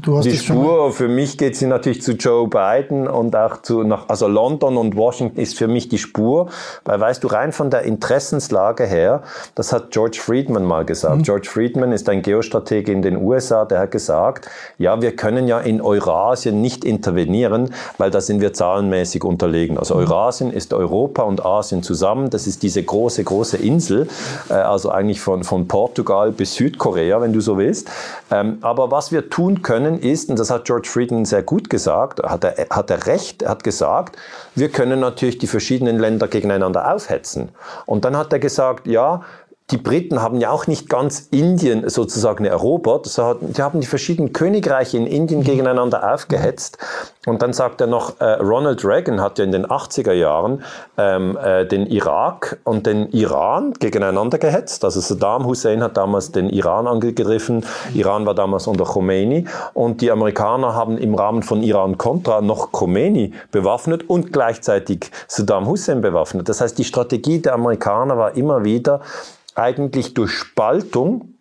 Du hast die Spur, für mich geht sie natürlich zu Joe Biden und auch zu, nach, also London und Washington ist für mich die Spur, weil weißt du, rein von der Interessenslage her, das hat George Friedman mal gesagt. Mhm. George Friedman ist ein Geostratege in den USA, der hat gesagt, ja, wir können ja in Eurasien nicht intervenieren, weil da sind wir zahlenmäßig unterlegen. Also mhm. Eurasien ist Europa und Asien zusammen. Das ist diese große, große Insel, äh, also eigentlich von, von Portugal bis Südkorea, wenn du so willst. Ähm, aber was wir tun können, können, ist, und das hat George Friedman sehr gut gesagt, hat er, hat er recht, er hat gesagt, wir können natürlich die verschiedenen Länder gegeneinander aufhetzen. Und dann hat er gesagt, ja, die Briten haben ja auch nicht ganz Indien sozusagen erobert, die haben die verschiedenen Königreiche in Indien mhm. gegeneinander aufgehetzt. Und dann sagt er noch, äh, Ronald Reagan hat ja in den 80er Jahren ähm, äh, den Irak und den Iran gegeneinander gehetzt. Also Saddam Hussein hat damals den Iran angegriffen, Iran war damals unter Khomeini und die Amerikaner haben im Rahmen von Iran-Contra noch Khomeini bewaffnet und gleichzeitig Saddam Hussein bewaffnet. Das heißt, die Strategie der Amerikaner war immer wieder, eigentlich durch Spaltung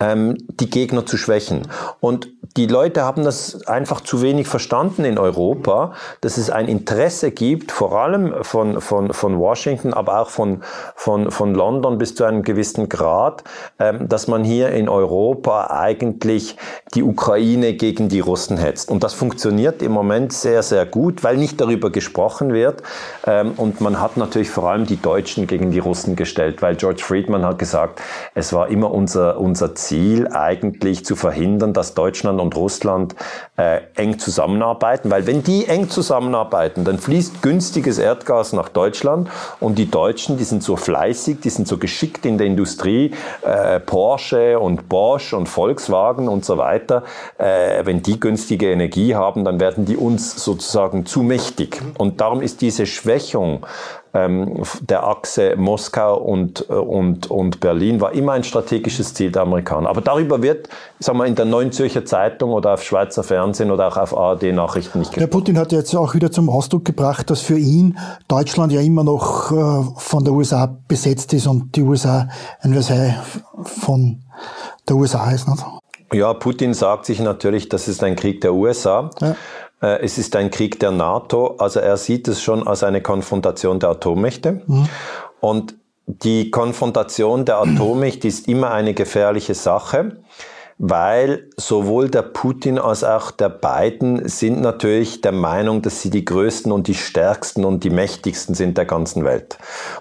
ähm, die Gegner zu schwächen. Und die Leute haben das einfach zu wenig verstanden in Europa, dass es ein Interesse gibt, vor allem von, von, von Washington, aber auch von, von, von London bis zu einem gewissen Grad, ähm, dass man hier in Europa eigentlich die Ukraine gegen die Russen hetzt. Und das funktioniert im Moment sehr, sehr gut, weil nicht darüber gesprochen wird. Ähm, und man hat natürlich vor allem die Deutschen gegen die Russen gestellt, weil George Friedman hat gesagt, es war immer unser, unser Ziel, eigentlich zu verhindern, dass Deutschland und Russland äh, eng zusammenarbeiten, weil wenn die eng zusammenarbeiten, dann fließt günstiges Erdgas nach Deutschland und die Deutschen, die sind so fleißig, die sind so geschickt in der Industrie, äh, Porsche und Bosch und Volkswagen und so weiter, äh, wenn die günstige Energie haben, dann werden die uns sozusagen zu mächtig. Und darum ist diese Schwächung ähm, der Achse Moskau und, äh, und, und Berlin war immer ein strategisches Ziel der Amerikaner. Aber darüber wird, sagen wir, in der Neuen Zürcher Zeitung oder auf Schweizer Fernsehen oder auch auf ARD-Nachrichten nicht gesprochen. Der Putin hat jetzt auch wieder zum Ausdruck gebracht, dass für ihn Deutschland ja immer noch äh, von der USA besetzt ist und die USA ein Versailles von der USA ist. Nicht? Ja, Putin sagt sich natürlich, das ist ein Krieg der USA. Ja. Äh, es ist ein Krieg der NATO. Also er sieht es schon als eine Konfrontation der Atommächte. Mhm. Und die Konfrontation der Atommächte ist immer eine gefährliche Sache, weil sowohl der Putin als auch der Biden sind natürlich der Meinung, dass sie die größten und die stärksten und die mächtigsten sind der ganzen Welt.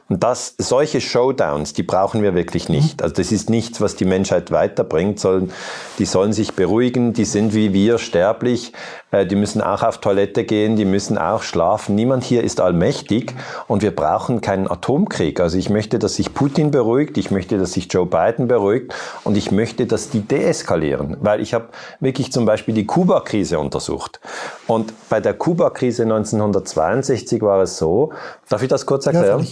Und das, solche Showdowns, die brauchen wir wirklich nicht. Also das ist nichts, was die Menschheit weiterbringt, sondern die sollen sich beruhigen, die sind wie wir sterblich, äh, die müssen auch auf Toilette gehen, die müssen auch schlafen. Niemand hier ist allmächtig und wir brauchen keinen Atomkrieg. Also ich möchte, dass sich Putin beruhigt, ich möchte, dass sich Joe Biden beruhigt und ich möchte, dass die deeskalieren. Weil ich habe wirklich zum Beispiel die Kuba-Krise untersucht. Und bei der Kuba-Krise 1962 war es so, darf ich das kurz erklären? Ja,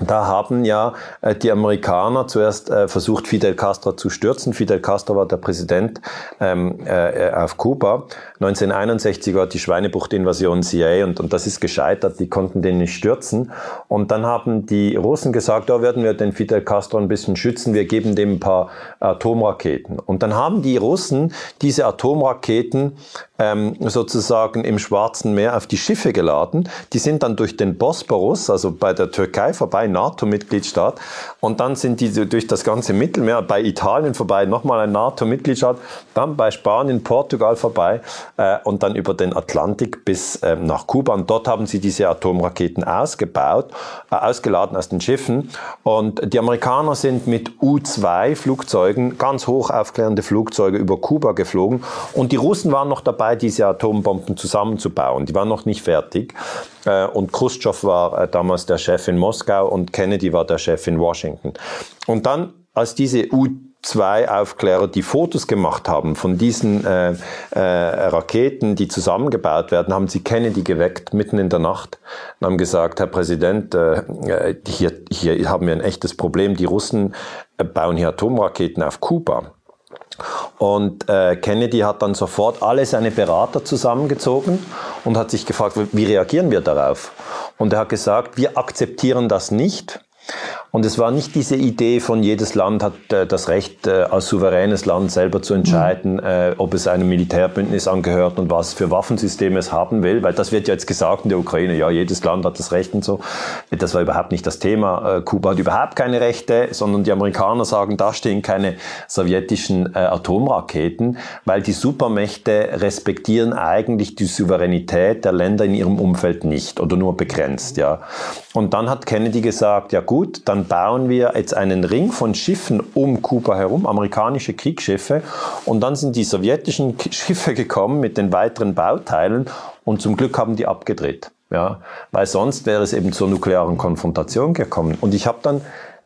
da haben ja äh, die Amerikaner zuerst äh, versucht, Fidel Castro zu stürzen. Fidel Castro war der Präsident ähm, äh, auf Kuba. 1961 war die Schweinebucht-Invasion CIA und, und das ist gescheitert. Die konnten den nicht stürzen. Und dann haben die Russen gesagt, da werden wir den Fidel Castro ein bisschen schützen. Wir geben dem ein paar Atomraketen. Und dann haben die Russen diese Atomraketen ähm, sozusagen im Schwarzen Meer auf die Schiffe geladen. Die sind dann durch den Bosporus, also bei der Türkei vorbei, NATO-Mitgliedstaat. Und dann sind die durch das ganze Mittelmeer, bei Italien vorbei, nochmal ein NATO-Mitgliedstaat, dann bei Spanien, Portugal vorbei äh, und dann über den Atlantik bis äh, nach Kuba. Und dort haben sie diese Atomraketen ausgebaut, äh, ausgeladen aus den Schiffen. Und die Amerikaner sind mit U-2-Flugzeugen, ganz hoch aufklärende Flugzeuge über Kuba geflogen. Und die Russen waren noch dabei, dabei, diese Atombomben zusammenzubauen. Die waren noch nicht fertig. Äh, und Khrushchev war äh, damals der Chef in Moskau und Kennedy war der Chef in Washington. Und dann, als diese U zwei Aufklärer, die Fotos gemacht haben von diesen äh, äh, Raketen, die zusammengebaut werden, haben sie Kennedy geweckt mitten in der Nacht und haben gesagt, Herr Präsident, äh, hier, hier haben wir ein echtes Problem. Die Russen bauen hier Atomraketen auf Kuba. Und äh, Kennedy hat dann sofort alle seine Berater zusammengezogen und hat sich gefragt, wie reagieren wir darauf? Und er hat gesagt, wir akzeptieren das nicht. Und es war nicht diese Idee von jedes Land hat äh, das Recht, äh, als souveränes Land selber zu entscheiden, mhm. äh, ob es einem Militärbündnis angehört und was für Waffensysteme es haben will, weil das wird ja jetzt gesagt in der Ukraine, ja, jedes Land hat das Recht und so. Das war überhaupt nicht das Thema. Äh, Kuba hat überhaupt keine Rechte, sondern die Amerikaner sagen, da stehen keine sowjetischen äh, Atomraketen, weil die Supermächte respektieren eigentlich die Souveränität der Länder in ihrem Umfeld nicht oder nur begrenzt, ja. Und dann hat Kennedy gesagt, ja gut, dann bauen wir jetzt einen Ring von Schiffen um Kuba herum, amerikanische Kriegsschiffe. Und dann sind die sowjetischen Schiffe gekommen mit den weiteren Bauteilen und zum Glück haben die abgedreht. Ja, weil sonst wäre es eben zur nuklearen Konfrontation gekommen. Und ich habe dann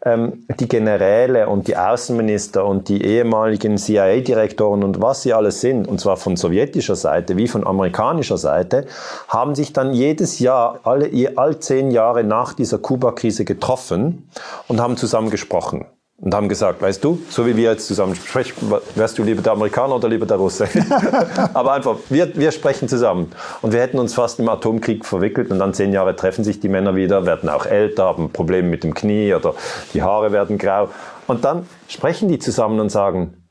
ähm, die Generäle und die Außenminister und die ehemaligen CIA-Direktoren und was sie alles sind, und zwar von sowjetischer Seite wie von amerikanischer Seite, haben sich dann jedes Jahr, alle, all zehn Jahre nach dieser Kuba-Krise getroffen und haben zusammen gesprochen und haben gesagt, weißt du, so wie wir jetzt zusammen sprechen, wärst du lieber der Amerikaner oder lieber der Russe? Aber einfach, wir, wir sprechen zusammen. Und wir hätten uns fast im Atomkrieg verwickelt und dann zehn Jahre treffen sich die Männer wieder, werden auch älter, haben Probleme mit dem Knie oder die Haare werden grau. Und dann sprechen die zusammen und sagen,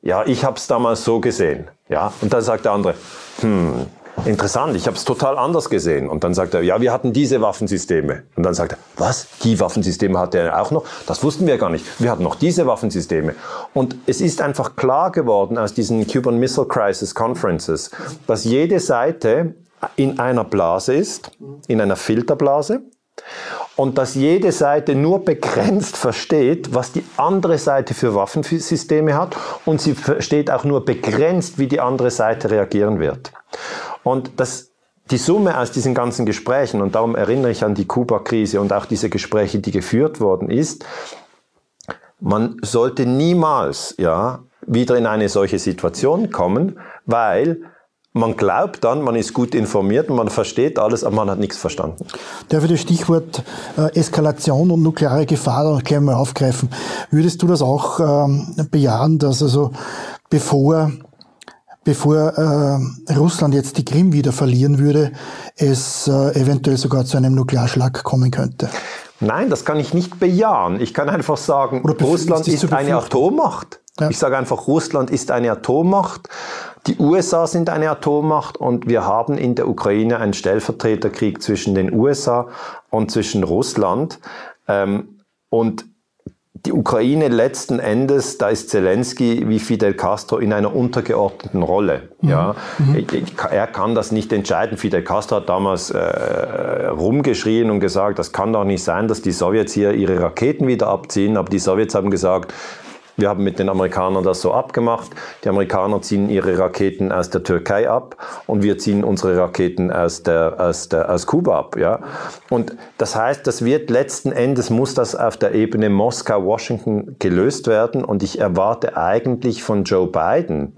ja, ich habe es damals so gesehen. Ja, und dann sagt der andere, hm, interessant, ich habe es total anders gesehen. Und dann sagt er, ja, wir hatten diese Waffensysteme. Und dann sagt er, was? Die Waffensysteme hatte er auch noch? Das wussten wir gar nicht. Wir hatten noch diese Waffensysteme. Und es ist einfach klar geworden aus diesen Cuban Missile Crisis Conferences, dass jede Seite in einer Blase ist, in einer Filterblase und dass jede Seite nur begrenzt versteht, was die andere Seite für Waffensysteme hat und sie versteht auch nur begrenzt, wie die andere Seite reagieren wird. Und das, die Summe aus diesen ganzen Gesprächen, und darum erinnere ich an die Kuba-Krise und auch diese Gespräche, die geführt worden ist, man sollte niemals, ja, wieder in eine solche Situation kommen, weil man glaubt dann, man ist gut informiert und man versteht alles, aber man hat nichts verstanden. Darf ich das Stichwort äh, Eskalation und nukleare Gefahr noch gleich mal aufgreifen? Würdest du das auch ähm, bejahen, dass also bevor bevor äh, Russland jetzt die Krim wieder verlieren würde, es äh, eventuell sogar zu einem Nuklearschlag kommen könnte? Nein, das kann ich nicht bejahen. Ich kann einfach sagen, Russland ist, ist eine Atommacht. Ja. Ich sage einfach, Russland ist eine Atommacht. Die USA sind eine Atommacht und wir haben in der Ukraine einen Stellvertreterkrieg zwischen den USA und zwischen Russland. Ähm, und die Ukraine letzten Endes, da ist Zelensky wie Fidel Castro in einer untergeordneten Rolle. Mhm. Ja, mhm. er kann das nicht entscheiden. Fidel Castro hat damals äh, rumgeschrien und gesagt, das kann doch nicht sein, dass die Sowjets hier ihre Raketen wieder abziehen. Aber die Sowjets haben gesagt, wir haben mit den Amerikanern das so abgemacht. Die Amerikaner ziehen ihre Raketen aus der Türkei ab und wir ziehen unsere Raketen aus, der, aus, der, aus Kuba ab. Ja? Und das heißt, das wird letzten Endes, muss das auf der Ebene Moskau-Washington gelöst werden. Und ich erwarte eigentlich von Joe Biden,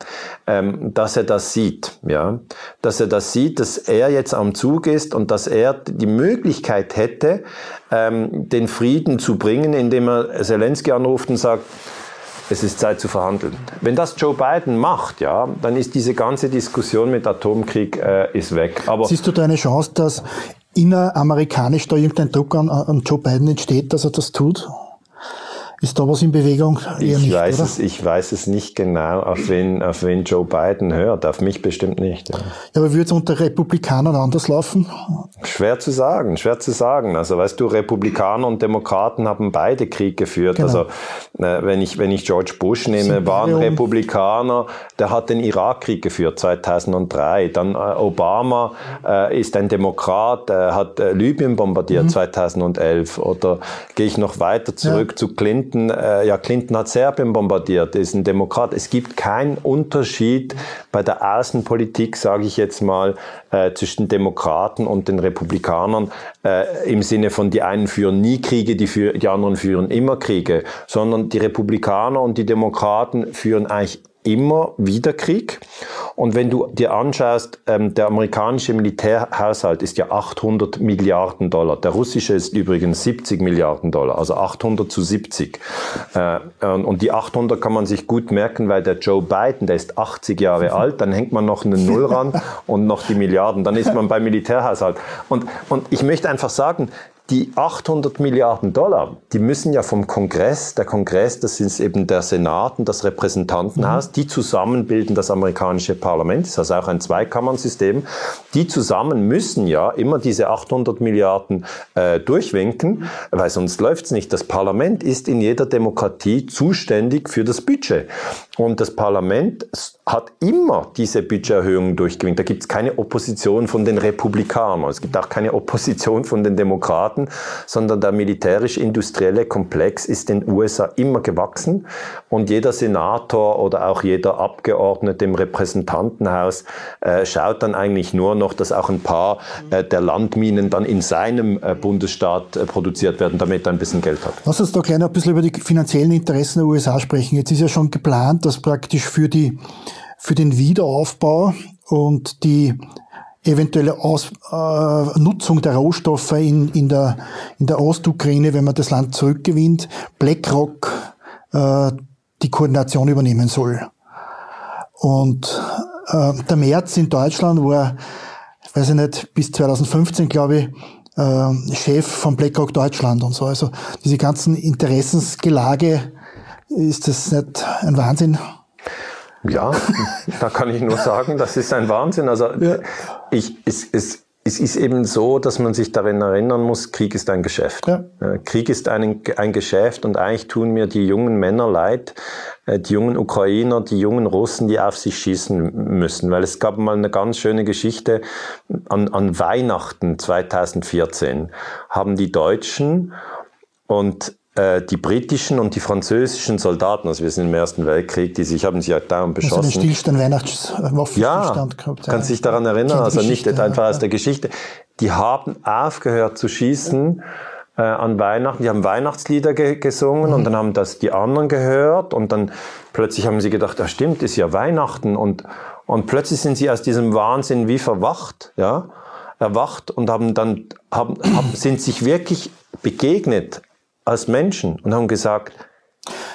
ähm, dass er das sieht. Ja? Dass er das sieht, dass er jetzt am Zug ist und dass er die Möglichkeit hätte, ähm, den Frieden zu bringen, indem er Zelensky anruft und sagt, es ist Zeit zu verhandeln. Wenn das Joe Biden macht, ja, dann ist diese ganze Diskussion mit Atomkrieg äh, ist weg. Aber Siehst du da eine Chance, dass inneramerikanisch da irgendein Druck an, an Joe Biden entsteht, dass er das tut? Ist da was in Bewegung? ich, nicht, weiß Es, ich weiß es nicht genau, auf wen, auf wen Joe Biden hört. Auf mich bestimmt nicht. Ja, ja aber würde es unter Republikanern anders laufen? Schwer zu sagen, schwer zu sagen. Also weißt du, Republikaner und Demokraten haben beide Krieg geführt. Genau. Also äh, wenn, ich, wenn ich George Bush nehme, war ein Republikaner, der hat den Irakkrieg geführt 2003. Dann äh, Obama äh, ist ein Demokrat, hat äh, Libyen bombardiert mhm. 2011. Oder gehe ich noch weiter zurück ja. zu Clinton Clinton, äh, ja, Clinton hat Serbien bombardiert, ist ein Demokrat. Es gibt keinen Unterschied bei der Außenpolitik, sage ich jetzt mal, äh, zwischen Demokraten und den Republikanern äh, im Sinne von die einen führen nie Kriege, die, für, die anderen führen immer Kriege, sondern die Republikaner und die Demokraten führen eigentlich immer wieder Krieg. Und wenn du dir anschaust, ähm, der amerikanische Militärhaushalt ist ja 800 Milliarden Dollar. Der russische ist übrigens 70 Milliarden Dollar, also 800 zu 70. Äh, und die 800 kann man sich gut merken, weil der Joe Biden, der ist 80 Jahre alt, dann hängt man noch eine Null ran und noch die Milliarden, dann ist man beim Militärhaushalt. Und, und ich möchte einfach sagen, die 800 Milliarden Dollar, die müssen ja vom Kongress, der Kongress, das ist eben der Senat und das Repräsentantenhaus, mhm. die zusammen bilden das amerikanische Parlament, das ist also auch ein Zweikammern-System, die zusammen müssen ja immer diese 800 Milliarden äh, durchwinken, weil sonst läuft's nicht. Das Parlament ist in jeder Demokratie zuständig für das Budget. Und das Parlament hat immer diese Budgeterhöhungen durchgewinkt. Da gibt's keine Opposition von den Republikanern. Es gibt auch keine Opposition von den Demokraten, sondern der militärisch-industrielle Komplex ist in den USA immer gewachsen. Und jeder Senator oder auch jeder Abgeordnete im Repräsentantenhaus äh, schaut dann eigentlich nur noch, dass auch ein paar äh, der Landminen dann in seinem äh, Bundesstaat äh, produziert werden, damit er ein bisschen Geld hat. Lass uns da gleich ein bisschen über die finanziellen Interessen der USA sprechen. Jetzt ist ja schon geplant, dass praktisch für die für den Wiederaufbau und die eventuelle Aus, äh, Nutzung der Rohstoffe in, in, der, in der Ostukraine, wenn man das Land zurückgewinnt, BlackRock äh, die Koordination übernehmen soll. Und äh, der März in Deutschland war, weiß ich nicht, bis 2015, glaube ich, äh, Chef von BlackRock Deutschland und so. Also diese ganzen Interessensgelage, ist das nicht ein Wahnsinn? Ja, da kann ich nur sagen, das ist ein Wahnsinn. Also ja. ich, es, es, es ist eben so, dass man sich daran erinnern muss, Krieg ist ein Geschäft. Ja. Krieg ist ein, ein Geschäft und eigentlich tun mir die jungen Männer leid, äh, die jungen Ukrainer, die jungen Russen, die auf sich schießen müssen. Weil es gab mal eine ganz schöne Geschichte an, an Weihnachten 2014 haben die Deutschen und äh, die britischen und die französischen Soldaten, also wir sind im Ersten Weltkrieg, die sich haben sich ja dauernd beschossen. Also Stillstand, Weihnachtswaffenstillstand ja, gehabt. Ja, kannst dich daran erinnern, also nicht einfach ja. aus der Geschichte. Die haben aufgehört zu schießen äh, an Weihnachten. Die haben Weihnachtslieder ge gesungen mhm. und dann haben das die anderen gehört und dann plötzlich haben sie gedacht, ja stimmt, ist ja Weihnachten und und plötzlich sind sie aus diesem Wahnsinn wie verwacht, ja, erwacht und haben dann haben, haben sind sich wirklich begegnet als Menschen und haben gesagt,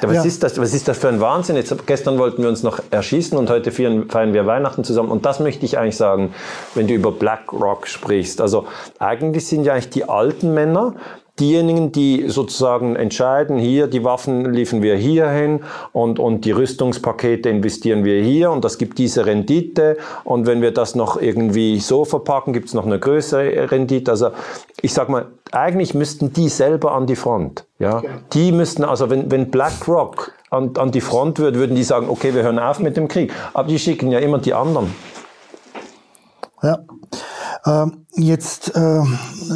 was, ja. ist das, was ist das für ein Wahnsinn? Jetzt, gestern wollten wir uns noch erschießen und heute feiern, feiern wir Weihnachten zusammen. Und das möchte ich eigentlich sagen, wenn du über BlackRock sprichst. Also eigentlich sind ja eigentlich die alten Männer, diejenigen, die sozusagen entscheiden, hier die Waffen liefern wir hier hin und, und die Rüstungspakete investieren wir hier und das gibt diese Rendite und wenn wir das noch irgendwie so verpacken, gibt es noch eine größere Rendite. Also ich sag mal, eigentlich müssten die selber an die Front. Ja? Okay. Die müssten, also wenn, wenn BlackRock an, an die Front würde, würden die sagen, okay, wir hören auf mit dem Krieg. Aber die schicken ja immer die anderen. Ja. Ähm, Jetzt äh,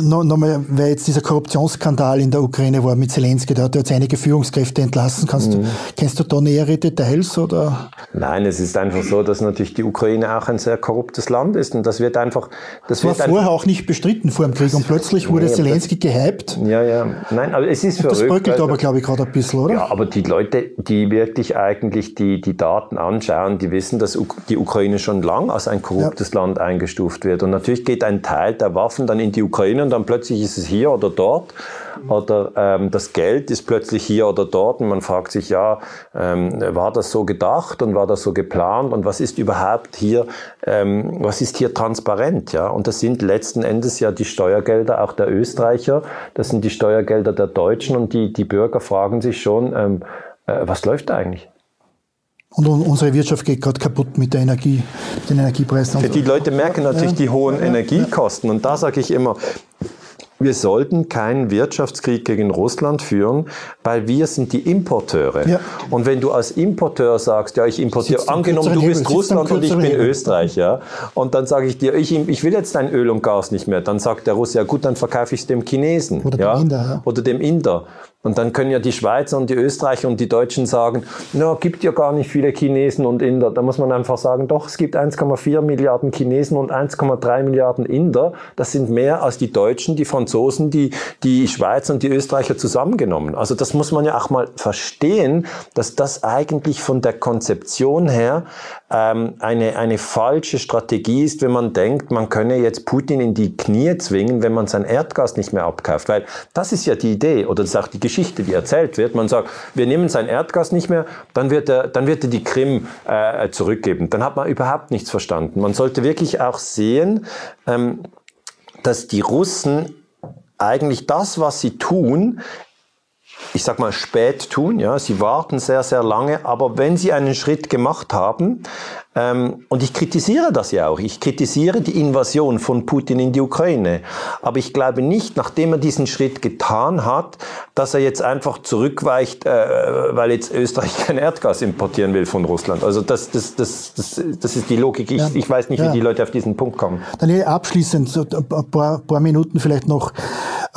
nochmal, noch weil jetzt dieser Korruptionsskandal in der Ukraine war mit Zelensky, da hat er jetzt einige Führungskräfte entlassen. Kannst mhm. du, kennst du da nähere Details? Oder? Nein, es ist einfach so, dass natürlich die Ukraine auch ein sehr korruptes Land ist und das wird einfach... Das, das war vorher einfach, auch nicht bestritten vor dem Krieg und plötzlich wurde nee, Zelensky gehypt. Ja, ja. Nein, aber es ist verrückt. Das bröckelt aber, glaube ich, gerade ein bisschen, oder? Ja, aber die Leute, die wirklich eigentlich die, die Daten anschauen, die wissen, dass die Ukraine schon lang als ein korruptes ja. Land eingestuft wird. Und natürlich geht ein Teil Teil der Waffen dann in die Ukraine und dann plötzlich ist es hier oder dort. Oder ähm, das Geld ist plötzlich hier oder dort und man fragt sich, ja, ähm, war das so gedacht und war das so geplant und was ist überhaupt hier, ähm, was ist hier transparent, ja? Und das sind letzten Endes ja die Steuergelder auch der Österreicher, das sind die Steuergelder der Deutschen und die, die Bürger fragen sich schon, ähm, äh, was läuft da eigentlich? Und unsere Wirtschaft geht gerade kaputt mit der Energie, den Energiepreisen. Die Leute merken natürlich die hohen Energiekosten. Und da sage ich immer, wir sollten keinen Wirtschaftskrieg gegen Russland führen, weil wir sind die Importeure. Ja. Und wenn du als Importeur sagst, ja, ich importiere, angenommen du bist Hebel, Russland und ich bin Hebel. Österreich, ja, und dann sage ich dir, ich, ich will jetzt dein Öl und Gas nicht mehr, dann sagt der Russe, ja gut, dann verkaufe ich es dem Chinesen. Oder ja, dem Inder. Ja. Oder dem Inder. Und dann können ja die Schweizer und die Österreicher und die Deutschen sagen, na, gibt ja gar nicht viele Chinesen und Inder. Da muss man einfach sagen, doch, es gibt 1,4 Milliarden Chinesen und 1,3 Milliarden Inder. Das sind mehr als die Deutschen, die Franzosen, die, die Schweizer und die Österreicher zusammengenommen. Also das muss man ja auch mal verstehen, dass das eigentlich von der Konzeption her ähm, eine, eine falsche Strategie ist, wenn man denkt, man könne jetzt Putin in die Knie zwingen, wenn man sein Erdgas nicht mehr abkauft. Weil das ist ja die Idee oder das ist auch die Geschichte, die erzählt wird. Man sagt, wir nehmen sein Erdgas nicht mehr, dann wird er, dann wird er die Krim äh, zurückgeben. Dann hat man überhaupt nichts verstanden. Man sollte wirklich auch sehen, ähm, dass die Russen eigentlich das, was sie tun, ich sag mal, spät tun. Ja, sie warten sehr, sehr lange. Aber wenn sie einen Schritt gemacht haben, ähm, und ich kritisiere das ja auch. Ich kritisiere die Invasion von Putin in die Ukraine. Aber ich glaube nicht, nachdem er diesen Schritt getan hat, dass er jetzt einfach zurückweicht, äh, weil jetzt Österreich kein Erdgas importieren will von Russland. Also das, das, das, das, das ist die Logik. Ich, ja. ich weiß nicht, wie ja. die Leute auf diesen Punkt kommen. Dann abschließend, so ein paar, paar Minuten vielleicht noch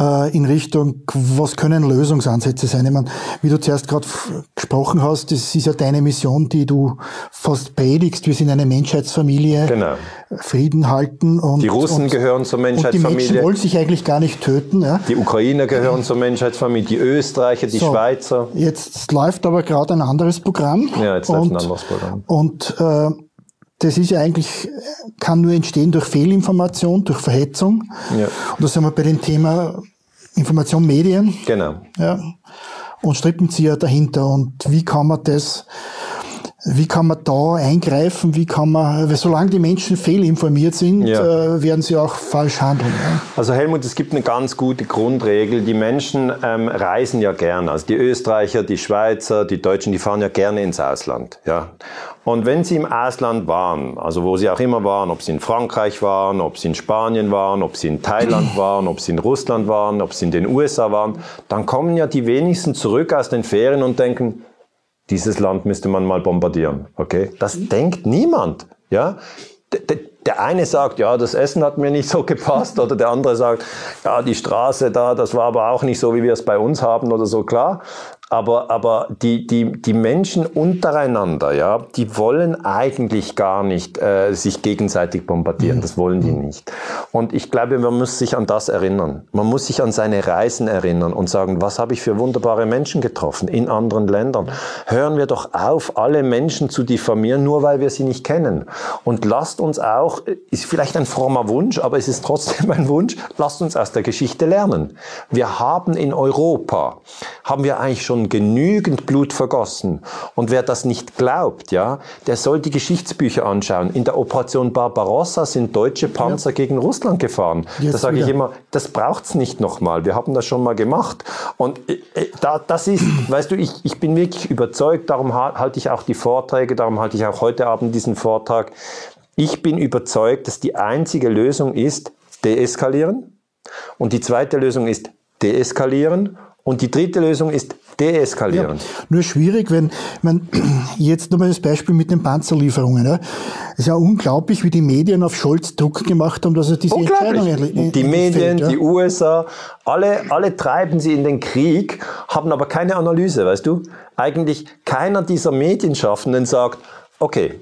äh, in Richtung, was können Lösungsansätze sein? Ich meine, wie du zuerst gerade gesprochen hast, das ist ja deine Mission, die du fast predigst wir sind eine Menschheitsfamilie, genau. Frieden halten. Und, die Russen und, gehören zur Menschheitsfamilie. Und die Menschen wollen sich eigentlich gar nicht töten. Ja? Die Ukrainer gehören zur Menschheitsfamilie, die Österreicher, die so, Schweizer. Jetzt läuft aber gerade ein anderes Programm. Ja, jetzt läuft ein anderes Programm. Und äh, das ist ja eigentlich, kann nur entstehen durch Fehlinformation, durch Verhetzung. Ja. Und da sind wir bei dem Thema Information, Medien. Genau. Ja. Und Strippenzieher dahinter. Und wie kann man das wie kann man da eingreifen? Wie kann man, weil solange die Menschen fehlinformiert sind, ja. äh, werden sie auch falsch handeln. Ja? Also Helmut, es gibt eine ganz gute Grundregel. Die Menschen ähm, reisen ja gerne. Also die Österreicher, die Schweizer, die Deutschen, die fahren ja gerne ins Ausland. Ja. Und wenn sie im Ausland waren, also wo sie auch immer waren, ob sie in Frankreich waren, ob sie in Spanien waren, ob sie in Thailand waren, ob sie in Russland waren, ob sie in den USA waren, dann kommen ja die wenigsten zurück aus den Ferien und denken, dieses Land müsste man mal bombardieren. Okay? Das mhm. denkt niemand. Ja? Der eine sagt, ja, das Essen hat mir nicht so gepasst, oder der andere sagt, ja, die Straße da, das war aber auch nicht so, wie wir es bei uns haben oder so. Klar, aber, aber die, die, die Menschen untereinander, ja, die wollen eigentlich gar nicht äh, sich gegenseitig bombardieren. Mhm. Das wollen die mhm. nicht. Und ich glaube, man muss sich an das erinnern. Man muss sich an seine Reisen erinnern und sagen, was habe ich für wunderbare Menschen getroffen in anderen Ländern. Hören wir doch auf, alle Menschen zu diffamieren, nur weil wir sie nicht kennen. Und lasst uns auch, ist vielleicht ein frommer Wunsch, aber es ist trotzdem ein Wunsch, lasst uns aus der Geschichte lernen. Wir haben in Europa, haben wir eigentlich schon schon genügend Blut vergossen. Und wer das nicht glaubt, ja, der soll die Geschichtsbücher anschauen. In der Operation Barbarossa sind deutsche Panzer ja. gegen Russland gefahren. Jetzt da sage ich immer, das braucht's nicht nochmal. Wir haben das schon mal gemacht. Und äh, äh, da, das ist, weißt du, ich, ich bin wirklich überzeugt, darum halte ich auch die Vorträge, darum halte ich auch heute Abend diesen Vortrag. Ich bin überzeugt, dass die einzige Lösung ist, deeskalieren. Und die zweite Lösung ist deeskalieren. Und die dritte Lösung ist deeskalieren. Ja, nur schwierig, wenn man jetzt nochmal das Beispiel mit den Panzerlieferungen. Ja. Es ist ja unglaublich, wie die Medien auf Scholz Druck gemacht haben, dass er diese Entscheidung in, Die Medien, ja. die USA, alle, alle treiben sie in den Krieg, haben aber keine Analyse, weißt du? Eigentlich keiner dieser Medienschaffenden sagt, okay,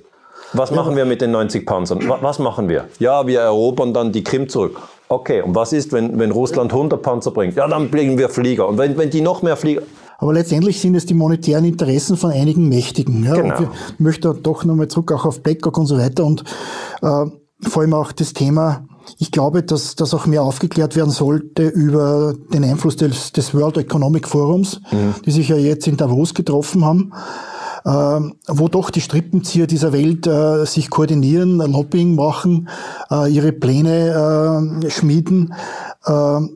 was machen wir mit den 90 Panzern? Was machen wir? Ja, wir erobern dann die Krim zurück. Okay, und was ist, wenn, wenn Russland 100 Panzer bringt? Ja, dann bringen wir Flieger. Und wenn, wenn die noch mehr Flieger... Aber letztendlich sind es die monetären Interessen von einigen Mächtigen. Ja? Genau. Wir möchten doch nochmal zurück auch auf Blackhawk und so weiter und äh, vor allem auch das Thema, ich glaube, dass das auch mehr aufgeklärt werden sollte über den Einfluss des, des World Economic Forums, mhm. die sich ja jetzt in Davos getroffen haben wo doch die Strippenzieher dieser Welt äh, sich koordinieren, Lobbying machen, äh, ihre Pläne äh, schmieden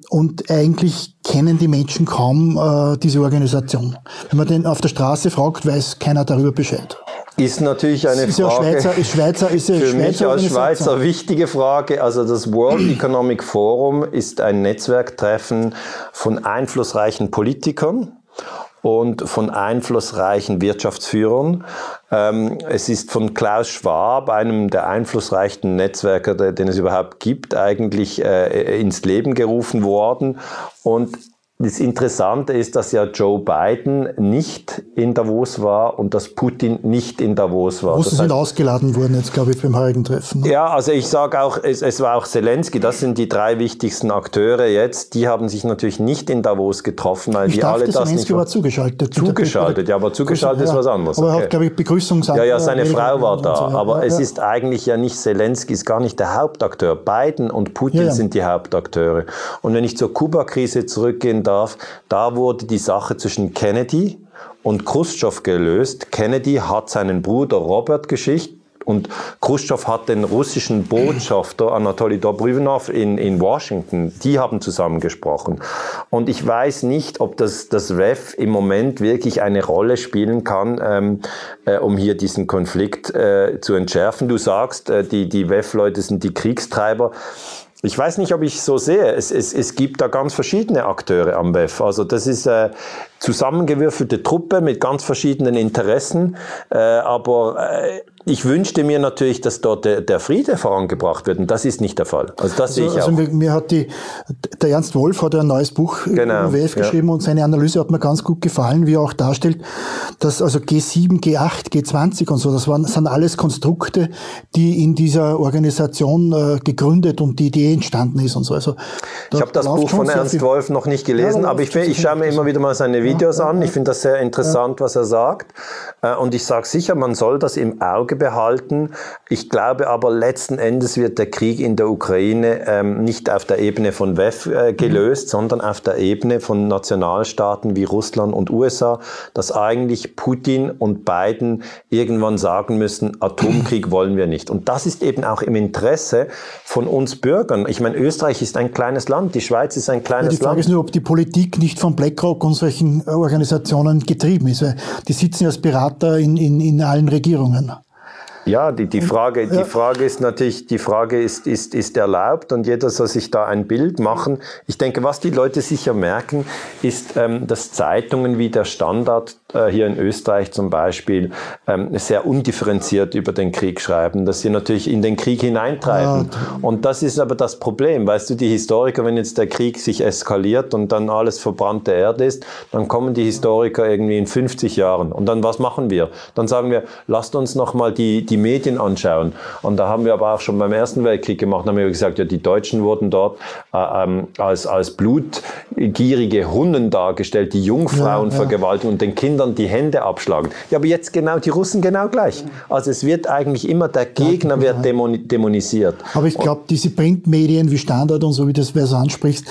und eigentlich kennen die Menschen kaum diese Organisation. Wenn man den auf der Straße fragt, weiß keiner darüber Bescheid. Ist natürlich eine ist Frage. Ja Schweizer, ist Schweizer, ist ja für Schweizer mich als Schweizer wichtige Frage. Also das World Economic Forum ist ein Netzwerktreffen von einflussreichen Politikern und von einflussreichen Wirtschaftsführern. Ähm, es ist von Klaus Schwab, einem der einflussreichsten Netzwerker, den es überhaupt gibt, eigentlich äh, ins Leben gerufen worden. Und das Interessante ist, dass ja Joe Biden nicht in Davos war und dass Putin nicht in Davos war. Russen sind ausgeladen worden jetzt, glaube ich, beim heurigen Treffen. Ne? Ja, also ich sage auch, es, es war auch Zelensky, das sind die drei wichtigsten Akteure jetzt. Die haben sich natürlich nicht in Davos getroffen, weil ich die alle das Zelensky nicht... war zugeschaltet. Zugeschaltet, ja, aber zugeschaltet ist was anderes. Aber er hat, glaube ich, Begrüßungs... Ja, ja, seine Frau war da. So, ja. Aber ja, es ist eigentlich ja nicht Zelensky, ist gar nicht der Hauptakteur. Biden und Putin ja, sind die Hauptakteure. Und wenn ich zur Kuba-Krise zurückgehen darf, da wurde die Sache zwischen Kennedy und Khrushchev gelöst. Kennedy hat seinen Bruder Robert geschickt, und Khrushchev hat den russischen Botschafter Anatoly Dobryvnov in, in Washington, die haben zusammengesprochen. Und ich weiß nicht, ob das, das REF im Moment wirklich eine Rolle spielen kann, ähm, äh, um hier diesen Konflikt äh, zu entschärfen. Du sagst, äh, die, die WEF-Leute sind die Kriegstreiber. Ich weiß nicht, ob ich so sehe. Es, es, es gibt da ganz verschiedene Akteure am WEF. Also das ist äh, zusammengewürfelte Truppe mit ganz verschiedenen Interessen. Äh, aber äh, ich wünschte mir natürlich, dass dort der, der, Friede vorangebracht wird und das ist nicht der Fall. Also das also, sehe ich also auch. Mir, mir, hat die, der Ernst Wolf hat ein neues Buch genau, über WF geschrieben ja. und seine Analyse hat mir ganz gut gefallen, wie er auch darstellt, dass also G7, G8, G20 und so, das waren, sind alles Konstrukte, die in dieser Organisation äh, gegründet und die Idee entstanden ist und so. Also, ich habe das Buch von Ernst Wolf noch nicht gelesen, ja, aber ich, ich schaue mir immer wieder mal seine Videos ja, an. Ich finde das sehr interessant, was er sagt. Äh, und ich sage sicher, man soll das im Auge behalten. Ich glaube aber, letzten Endes wird der Krieg in der Ukraine ähm, nicht auf der Ebene von WEF äh, gelöst, mhm. sondern auf der Ebene von Nationalstaaten wie Russland und USA, dass eigentlich Putin und Biden irgendwann sagen müssen, Atomkrieg wollen wir nicht. Und das ist eben auch im Interesse von uns Bürgern. Ich meine, Österreich ist ein kleines Land, die Schweiz ist ein kleines Land. Ja, die Frage Land. ist nur, ob die Politik nicht von BlackRock und solchen Organisationen getrieben ist. Die sitzen als Berater in, in, in allen Regierungen. Ja, die, die, Frage, die Frage ist natürlich, die Frage ist, ist, ist erlaubt und jeder soll sich da ein Bild machen. Ich denke, was die Leute sicher merken, ist, ähm, dass Zeitungen wie der Standard äh, hier in Österreich zum Beispiel ähm, sehr undifferenziert über den Krieg schreiben, dass sie natürlich in den Krieg hineintreiben. Ja. Und das ist aber das Problem. Weißt du, die Historiker, wenn jetzt der Krieg sich eskaliert und dann alles verbrannte Erde ist, dann kommen die Historiker irgendwie in 50 Jahren. Und dann was machen wir? Dann sagen wir, lasst uns nochmal die, die Medien anschauen. Und da haben wir aber auch schon beim Ersten Weltkrieg gemacht, haben wir gesagt, ja, die Deutschen wurden dort äh, ähm, als, als blutgierige Hunden dargestellt, die Jungfrauen ja, ja. vergewaltigen und den Kindern die Hände abschlagen. Ja, aber jetzt genau die Russen genau gleich. Also es wird eigentlich immer der Gegner wird dämonisiert. Aber ich glaube, diese Printmedien wie Standard und so, wie das wer so ansprichst,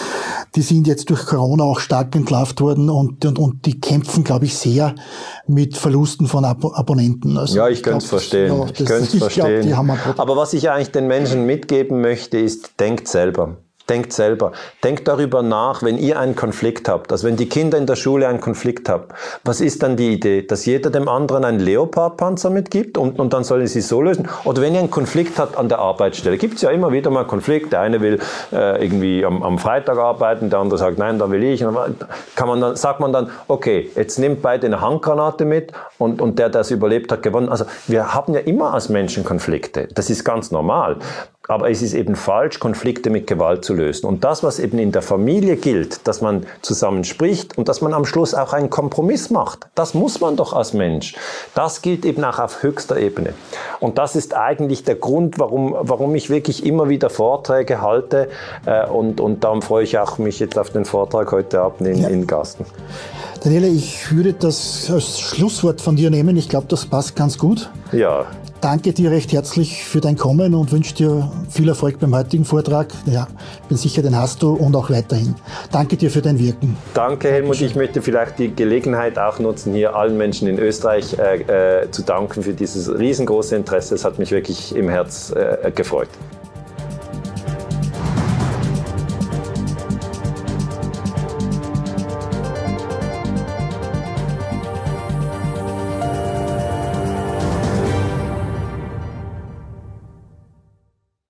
die sind jetzt durch Corona auch stark entlarvt worden und, und, und die kämpfen, glaube ich, sehr mit Verlusten von Ab Abonnenten. Also ja, ich, könnte es verstehen. Ja, ich könnte es verstehen. Glaub, Aber was ich eigentlich den Menschen mitgeben möchte, ist, denkt selber. Denkt selber. Denkt darüber nach, wenn ihr einen Konflikt habt, also wenn die Kinder in der Schule einen Konflikt haben, was ist dann die Idee? Dass jeder dem anderen einen Leopardpanzer mitgibt und, und dann sollen sie so lösen? Oder wenn ihr einen Konflikt habt an der Arbeitsstelle, gibt es ja immer wieder mal Konflikt. Der eine will äh, irgendwie am, am, Freitag arbeiten, der andere sagt, nein, da will ich. Kann man dann, sagt man dann, okay, jetzt nimmt beide eine Handgranate mit und, und der, der es überlebt hat, gewonnen. Also wir haben ja immer als Menschen Konflikte. Das ist ganz normal. Aber es ist eben falsch, Konflikte mit Gewalt zu lösen. Und das, was eben in der Familie gilt, dass man zusammen spricht und dass man am Schluss auch einen Kompromiss macht, das muss man doch als Mensch. Das gilt eben auch auf höchster Ebene. Und das ist eigentlich der Grund, warum, warum ich wirklich immer wieder Vorträge halte. Äh, und, und darum freue ich auch mich jetzt auf den Vortrag heute Abend in, ja. in Gasten. Daniele, ich würde das als Schlusswort von dir nehmen. Ich glaube, das passt ganz gut. Ja, danke dir recht herzlich für dein Kommen und wünsche dir viel Erfolg beim heutigen Vortrag. Ja, bin sicher, den hast du und auch weiterhin. Danke dir für dein Wirken. Danke, Helmut. Ich möchte vielleicht die Gelegenheit auch nutzen, hier allen Menschen in Österreich äh, äh, zu danken für dieses riesengroße Interesse. Es hat mich wirklich im Herz äh, gefreut.